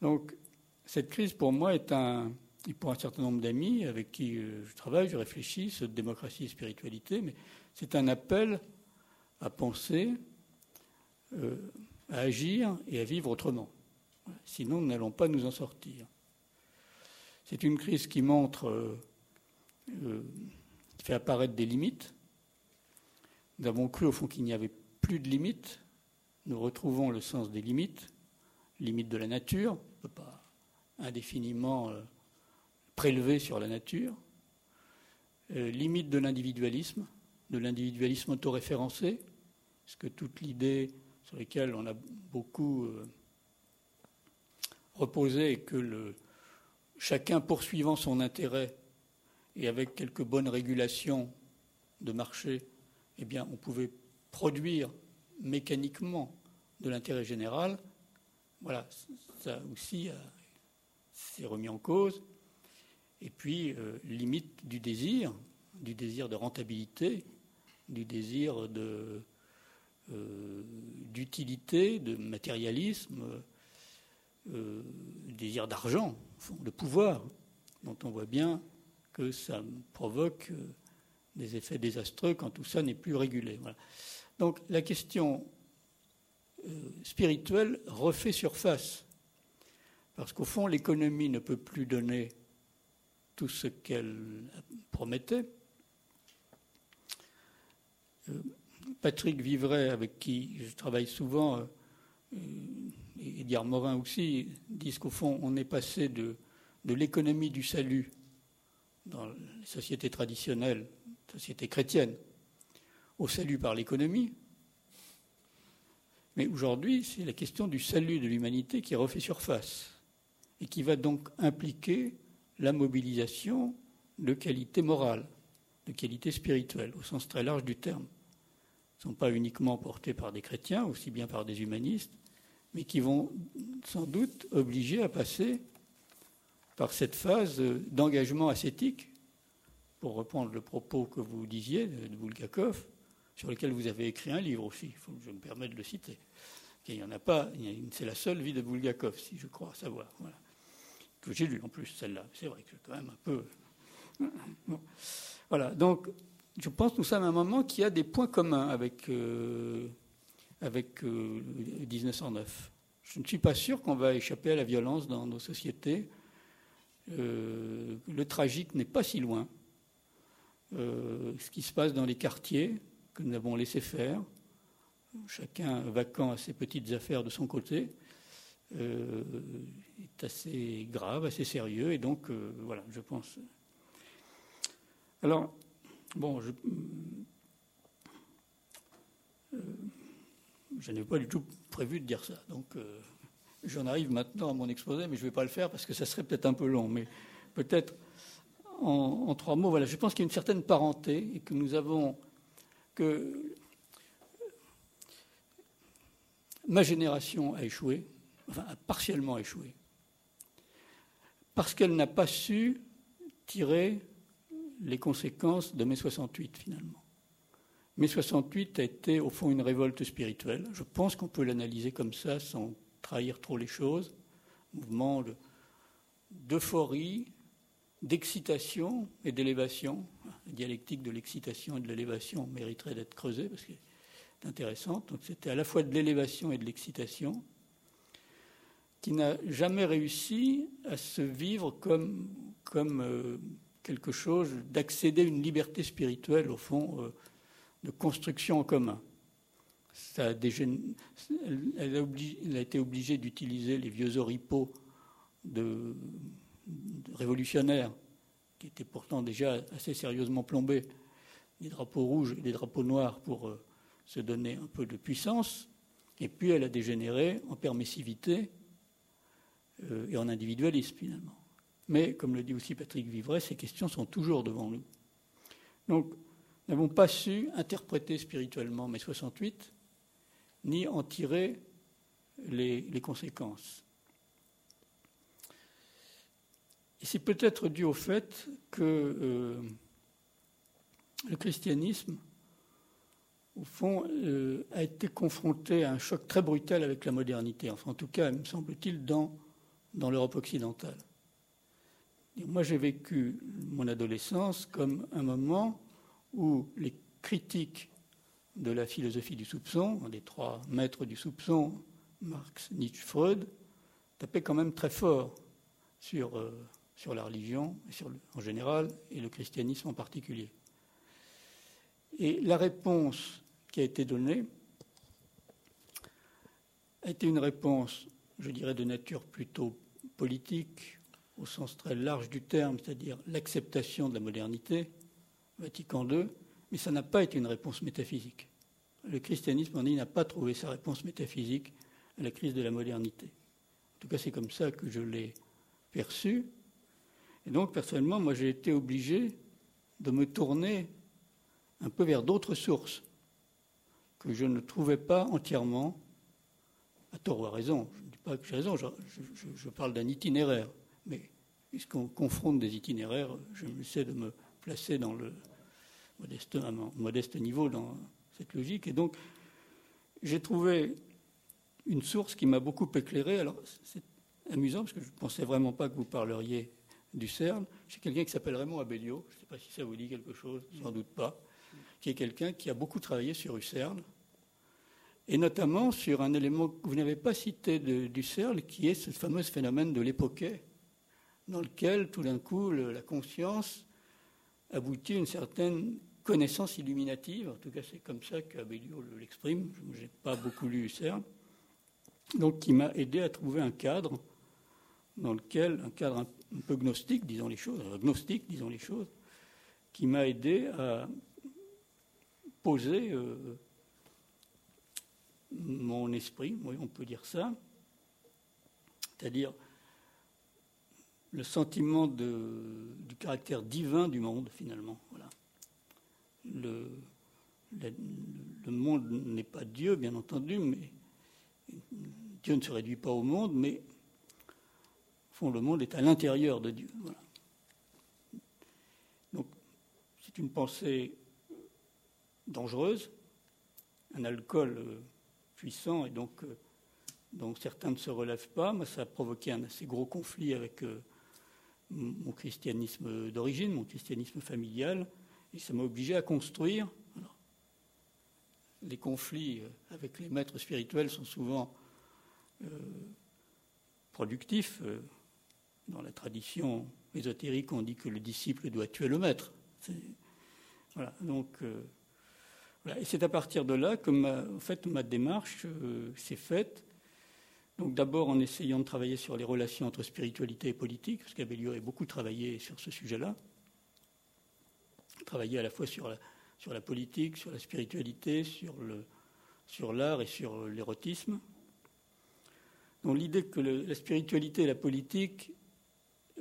Donc cette crise pour moi est un, et pour un certain nombre d'amis avec qui je travaille, je réfléchis, cette démocratie et spiritualité, mais c'est un appel à penser euh, à agir et à vivre autrement. Sinon, nous n'allons pas nous en sortir. C'est une crise qui montre, euh, euh, qui fait apparaître des limites. Nous avons cru au fond qu'il n'y avait plus de limites. Nous retrouvons le sens des limites, limites de la nature. On ne peut pas indéfiniment prélever sur la nature. limites de l'individualisme, de l'individualisme autoréférencé, parce que toute l'idée sur lesquels on a beaucoup euh, reposé, que le, chacun poursuivant son intérêt et avec quelques bonnes régulations de marché, eh bien, on pouvait produire mécaniquement de l'intérêt général. Voilà, ça aussi s'est remis en cause. Et puis, euh, limite du désir, du désir de rentabilité, du désir de, euh, d'utilité, de matérialisme, euh, désir d'argent, de pouvoir, dont on voit bien que ça provoque euh, des effets désastreux quand tout ça n'est plus régulé. Donc la question spirituelle refait surface, parce qu'au fond, l'économie ne peut plus donner tout ce qu'elle promettait. Patrick Vivray, avec qui je travaille souvent, euh, et Edgar Morin aussi, disent qu'au fond, on est passé de, de l'économie du salut dans les sociétés traditionnelles, sociétés chrétiennes, au salut par l'économie. Mais aujourd'hui, c'est la question du salut de l'humanité qui refait surface et qui va donc impliquer la mobilisation de qualité morale, de qualité spirituelle, au sens très large du terme ne sont pas uniquement portés par des chrétiens, aussi bien par des humanistes, mais qui vont sans doute obliger à passer par cette phase d'engagement ascétique, pour reprendre le propos que vous disiez de Bulgakov, sur lequel vous avez écrit un livre aussi, il faut que je me permette de le citer. Il y en a pas, c'est la seule vie de Bulgakov, si je crois savoir. Que j'ai lu en plus, celle-là. C'est vrai que c'est quand même un peu. Voilà, donc je pense que nous sommes à un moment qui a des points communs avec, euh, avec 1909. Euh, je ne suis pas sûr qu'on va échapper à la violence dans nos sociétés. Euh, le tragique n'est pas si loin. ce qui se passe dans les quartiers que nous avons laissé faire, chacun vacant à ses petites affaires de son côté, est assez grave, assez sérieux. Et donc, voilà, je pense. Alors, Bon, je, euh, n'avais pas du tout prévu de dire ça. Donc, euh, j'en arrive maintenant à mon exposé, mais je ne vais pas le faire parce que ça serait peut-être un peu long. Mais peut-être en, trois mots, voilà, je pense qu'il y a une certaine parenté et que nous avons que ma génération a échoué, a partiellement échoué, parce qu'elle n'a pas su tirer les conséquences de mai 68 finalement. Mai 68 a été au fond une révolte spirituelle. Je pense qu'on peut l'analyser comme ça sans trahir trop les choses. Mouvement d'euphorie, d'excitation et d'élévation. La dialectique de l'excitation et de l'élévation mériterait d'être creusée parce qu'elle est intéressante. Donc c'était à la fois de l'élévation et de l'excitation qui n'a jamais réussi à se vivre comme, euh, quelque chose d'accéder à une liberté spirituelle, au fond, euh, de construction en commun. Ça a elle, a été obligée d'utiliser les vieux oripeaux de, révolutionnaires, qui étaient pourtant déjà assez sérieusement plombés, des drapeaux rouges et des drapeaux noirs pour euh, se donner un peu de puissance. Et puis elle a dégénéré en permissivité euh, et en individualisme finalement. Mais, comme le dit aussi Patrick Vivray, ces questions sont toujours devant nous. Donc, nous n'avons pas su interpréter spirituellement mai 68, ni en tirer les, conséquences. Et c'est peut-être dû au fait que euh, le christianisme, au fond, euh, a été confronté à un choc très brutal avec la modernité, enfin en tout cas, me semble-t-il, dans dans l'Europe occidentale. moi, j'ai vécu mon adolescence comme un moment où les critiques de la philosophie du soupçon, les trois maîtres du soupçon, Marx, Nietzsche, Freud, tapaient quand même très fort sur, euh, sur la religion sur en général et le christianisme en particulier. Et la réponse qui a été donnée a été une réponse, je dirais, de nature plutôt politique au sens très large du terme, c'est-à-dire l'acceptation de la modernité, Vatican II, mais ça n'a pas été une réponse métaphysique. Le christianisme, en n'a pas trouvé sa réponse métaphysique à la crise de la modernité. En tout cas, c'est comme ça que je l'ai perçu. Et donc, personnellement, moi, j'ai été obligé de me tourner un peu vers d'autres sources que je ne trouvais pas entièrement, à tort ou à raison, pas que j'ai raison, je, parle d'un itinéraire. Mais puisqu'on confronte des itinéraires, je me sais de me placer dans le modeste, à mon modeste niveau dans cette logique. Et donc, j'ai trouvé une source qui m'a beaucoup éclairé. Alors, c'est amusant parce que je ne pensais vraiment pas que vous parleriez du CERN. J'ai quelqu'un qui s'appelle Raymond Abellio, je ne sais pas si ça vous dit quelque chose, sans doute pas, qui est quelqu'un qui a beaucoup travaillé sur UCERN et notamment sur un élément que vous n'avez pas cité de, du CERL, qui est ce fameux phénomène de l'époquet, dans lequel tout d'un coup la conscience aboutit à une certaine connaissance illuminative, en tout cas c'est comme ça qu'Abelio l'exprime, je n'ai pas beaucoup lu CERL, donc qui m'a aidé à trouver un cadre dans lequel, un cadre un, peu gnostique, disons les choses, gnostique, disons les choses, qui m'a aidé à poser euh, mon esprit, on peut dire ça, c'est-à-dire le sentiment du caractère divin du monde, finalement. Voilà. Le, monde n'est pas Dieu, bien entendu, mais Dieu ne se réduit pas au monde, mais au fond, le monde est à l'intérieur de Dieu. Donc, c'est une pensée dangereuse. Un alcool euh, et donc, euh, donc certains ne se relèvent pas. Moi, ça a provoqué un assez gros conflit avec euh, mon christianisme d'origine, mon christianisme familial, et ça m'a obligé à construire. les conflits euh, avec les maîtres spirituels sont souvent productifs. Dans la tradition ésotérique, on dit que le disciple doit tuer le maître. Voilà, donc et c'est à partir de là que ma, fait, ma démarche euh, s'est faite. Donc d'abord en essayant de travailler sur les relations entre spiritualité et politique, parce qu'Abelio a beaucoup travaillé sur ce sujet-là. Travaillé à la fois sur la, politique, sur la spiritualité, sur l'art et sur l'érotisme. Donc l'idée que la spiritualité et la politique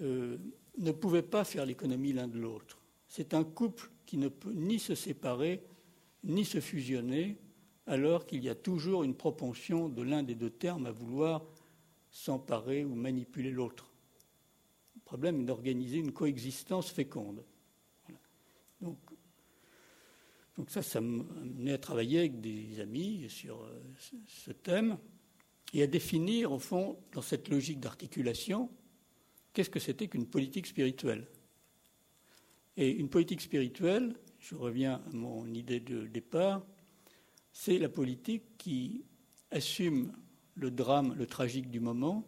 euh, ne pouvaient pas faire l'économie l'un de l'autre. C'est un couple qui ne peut ni se séparer, ni se fusionner, alors qu'il y a toujours une propension de l'un des deux termes à vouloir s'emparer ou manipuler l'autre. Le problème est d'organiser une coexistence féconde. Donc, donc, ça, ça amené à travailler avec des amis sur euh, ce thème et à définir, au fond, dans cette logique d'articulation, qu'est-ce que c'était qu'une politique spirituelle? Et une politique spirituelle, je reviens à mon idée de départ, c'est la politique qui assume le drame, le tragique du moment,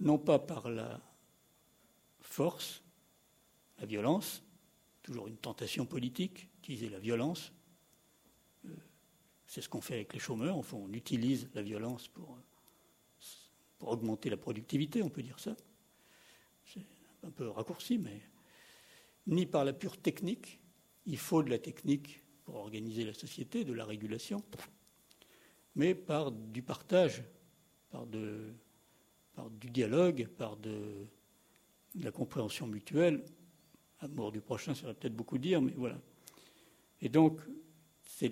non pas par la force, la violence, toujours une tentation politique, utiliser la violence. Euh, c'est ce qu'on fait avec les chômeurs, en on utilise la violence pour, pour augmenter la productivité, on peut dire ça. C'est un peu raccourci, mais ni par la pure technique, il faut de la technique pour organiser la société, de la régulation, mais par du partage, par, du dialogue, par de, la compréhension mutuelle. Amour du prochain, ça va peut-être beaucoup dire, mais voilà. Et donc, c'est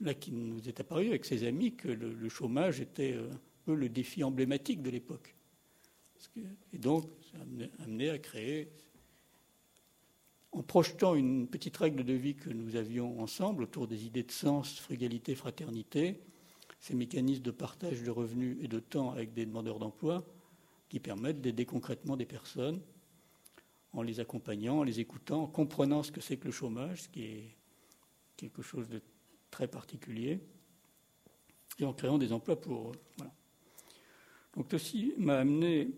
là qu'il nous est apparu avec ses amis que le, chômage était un peu le défi emblématique de l'époque. Et donc, ça a amené à créer en projetant une petite règle de vie que nous avions ensemble autour des idées de sens, frugalité, fraternité, ces mécanismes de partage de revenus et de temps avec des demandeurs d'emploi qui permettent d'aider concrètement des personnes en les accompagnant, en les écoutant, en comprenant ce que c'est que le chômage, ce qui est quelque chose de très particulier, et en créant des emplois pour eux. Donc ceci m'a amené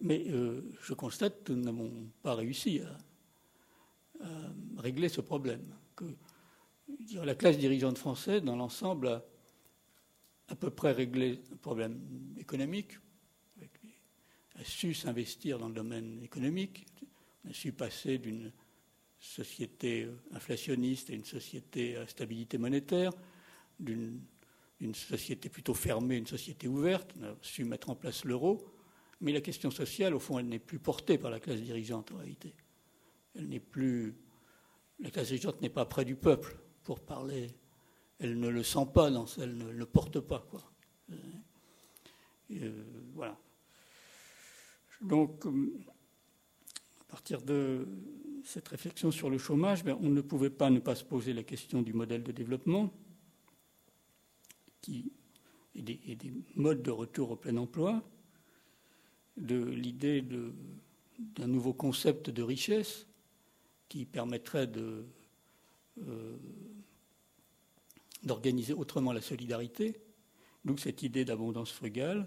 mais euh, je constate que nous n'avons pas réussi à, régler ce problème. Que, la classe dirigeante française, dans l'ensemble, a à peu près réglé le problème économique, a su s'investir dans le domaine économique, a su passer d'une société inflationniste à une société à stabilité monétaire, d'une société plutôt fermée, une société ouverte, on a su mettre en place l'euro. Mais la question sociale, au fond, elle n'est plus portée par la classe dirigeante en réalité. Elle n'est plus. La classe dirigeante n'est pas près du peuple pour parler. Elle ne le sent pas, non, elle ne le porte pas, quoi. Euh, voilà. Donc, euh, à partir de cette réflexion sur le chômage, ben, on ne pouvait pas ne pas se poser la question du modèle de développement qui, et des modes de retour au plein emploi de l'idée d'un nouveau concept de richesse qui permettrait euh, d'organiser autrement la solidarité. Donc cette idée d'abondance frugale,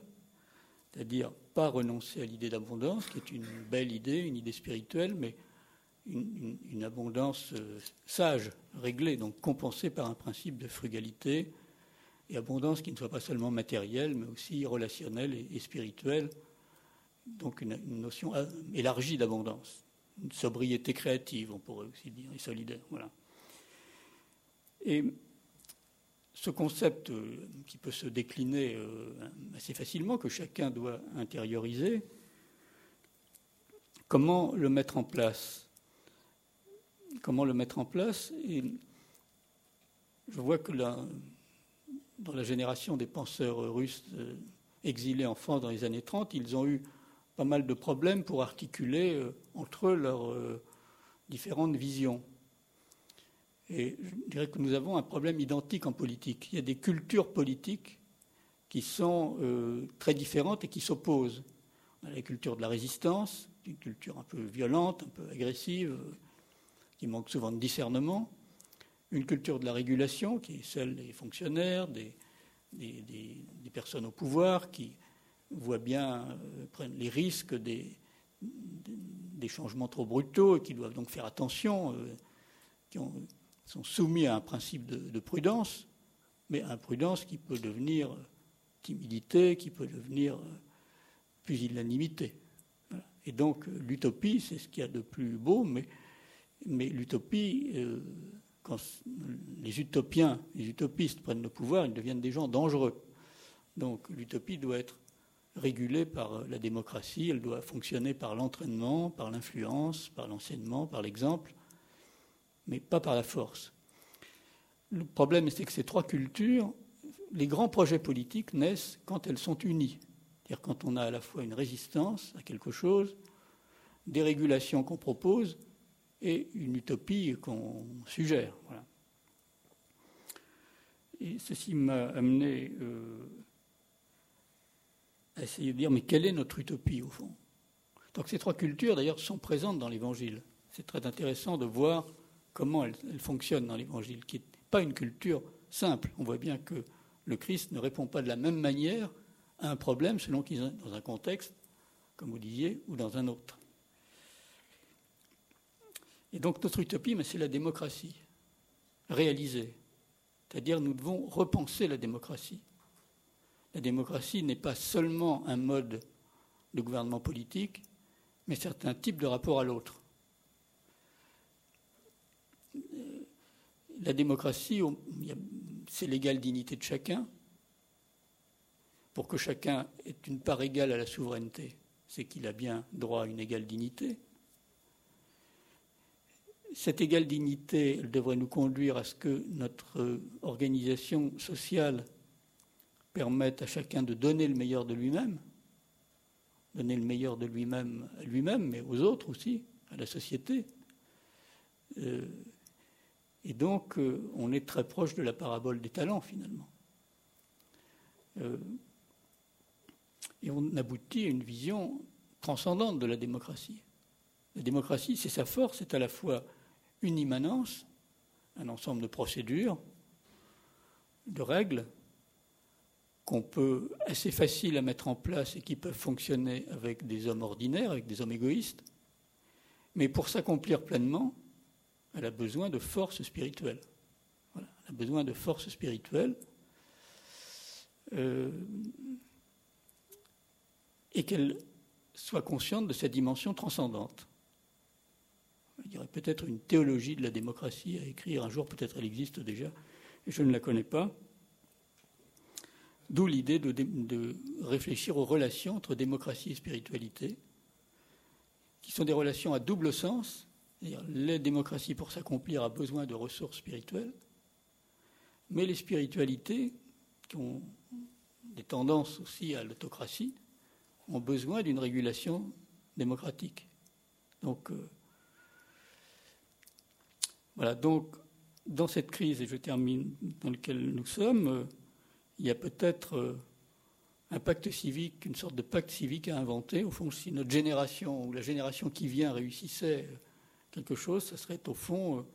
c'est-à-dire pas renoncer à l'idée d'abondance, qui est une belle idée, une idée spirituelle, mais une, abondance euh, sage, réglée, donc compensée par un principe de frugalité et abondance qui ne soit pas seulement matérielle, mais aussi relationnelle et spirituelle, donc une, notion euh, élargie d'abondance, une sobriété créative, on pourrait aussi dire, et solidaire. Voilà. Et ce concept euh, qui peut se décliner euh, assez facilement, que chacun doit intérioriser, comment le mettre en place? Comment le mettre en place? Et Je vois que dans la génération des penseurs russes exilés en France dans les années 30, ils ont eu pas mal de problèmes pour articuler euh, entre eux leurs euh, différentes visions. Et je dirais que nous avons un problème identique en politique. Il y a des cultures politiques qui sont euh, très différentes et qui s'opposent. On a la culture de la résistance, une culture un peu violente, un peu agressive, qui manque souvent de discernement. Une culture de la régulation, qui est celle des fonctionnaires, des, des personnes au pouvoir, qui voient bien euh, prennent les risques des, des, changements trop brutaux et qui doivent donc faire attention, euh, qui sont soumis à un principe de, prudence, mais à une prudence qui peut devenir timidité, qui peut devenir pusillanimité. Et donc l'utopie, c'est ce qu'il y a de plus beau, mais, mais l'utopie, euh, quand les utopiens, les utopistes prennent le pouvoir, ils deviennent des gens dangereux. Donc l'utopie doit être régulée par la démocratie, elle doit fonctionner par l'entraînement, par l'influence, par l'enseignement, par l'exemple, mais pas par la force. Le problème, c'est que ces trois cultures, les grands projets politiques naissent quand elles sont unies. C'est-à-dire quand on a à la fois une résistance à quelque chose, des régulations qu'on propose et une utopie qu'on suggère. Et ceci m'a amené euh, à essayer de dire mais quelle est notre utopie au fond? Donc ces trois cultures d'ailleurs sont présentes dans l'Évangile. C'est très intéressant de voir comment elles, fonctionnent dans l'Évangile, qui n'est pas une culture simple. On voit bien que le Christ ne répond pas de la même manière à un problème selon qu'il est dans un contexte, comme vous disiez, ou dans un autre. Et donc notre utopie, c'est la démocratie réalisée. C'est-à-dire nous devons repenser la démocratie. La démocratie n'est pas seulement un mode de gouvernement politique, mais certains types de rapport à l'autre. La démocratie, c'est l'égale dignité de chacun. Pour que chacun ait une part égale à la souveraineté, c'est qu'il a bien droit à une égale dignité cette égale dignité devrait nous conduire à ce que notre organisation sociale permette à chacun de donner le meilleur de lui-même, donner le meilleur de lui-même à lui-même, mais aux autres aussi, à la société. Euh, et donc, euh, on est très proche de la parabole des talents, finalement. Euh, et on aboutit à une vision transcendante de la démocratie. La démocratie, c'est sa force, c'est à la fois une immanence, un ensemble de procédures, de règles qu'on peut assez facile à mettre en place et qui peuvent fonctionner avec des hommes ordinaires, avec des hommes égoïstes. Mais pour s'accomplir pleinement, elle a besoin de force spirituelle. elle a besoin de force spirituelle. Euh, et qu'elle soit consciente de cette dimension transcendante il y aurait peut-être une théologie de la démocratie à écrire un jour, peut-être elle existe déjà, et je ne la connais pas. D'où l'idée de, réfléchir aux relations entre démocratie et spiritualité, qui sont des relations à double sens. La démocratie, pour s'accomplir, a besoin de ressources spirituelles, mais les spiritualités, qui ont des tendances aussi à l'autocratie, ont besoin d'une régulation démocratique. Donc, euh, voilà, donc dans cette crise, et je termine dans laquelle nous sommes, euh, il y a peut-être euh, un pacte civique, une sorte de pacte civique à inventer. Au fond, si notre génération ou la génération qui vient réussissait euh, quelque chose, ce serait au fond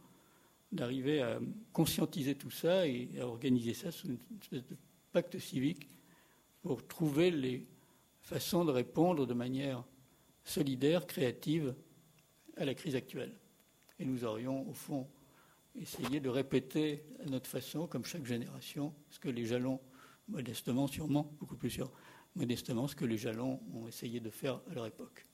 d'arriver à conscientiser tout ça et à organiser ça sous une espèce de pacte civique pour trouver les façons de répondre de manière solidaire, créative à la crise actuelle. Et nous aurions, au fond, essayé de répéter à notre façon, comme chaque génération, ce que les jalons, modestement sûrement, beaucoup plus sûr, modestement, ce que les jalons ont essayé de faire à leur époque.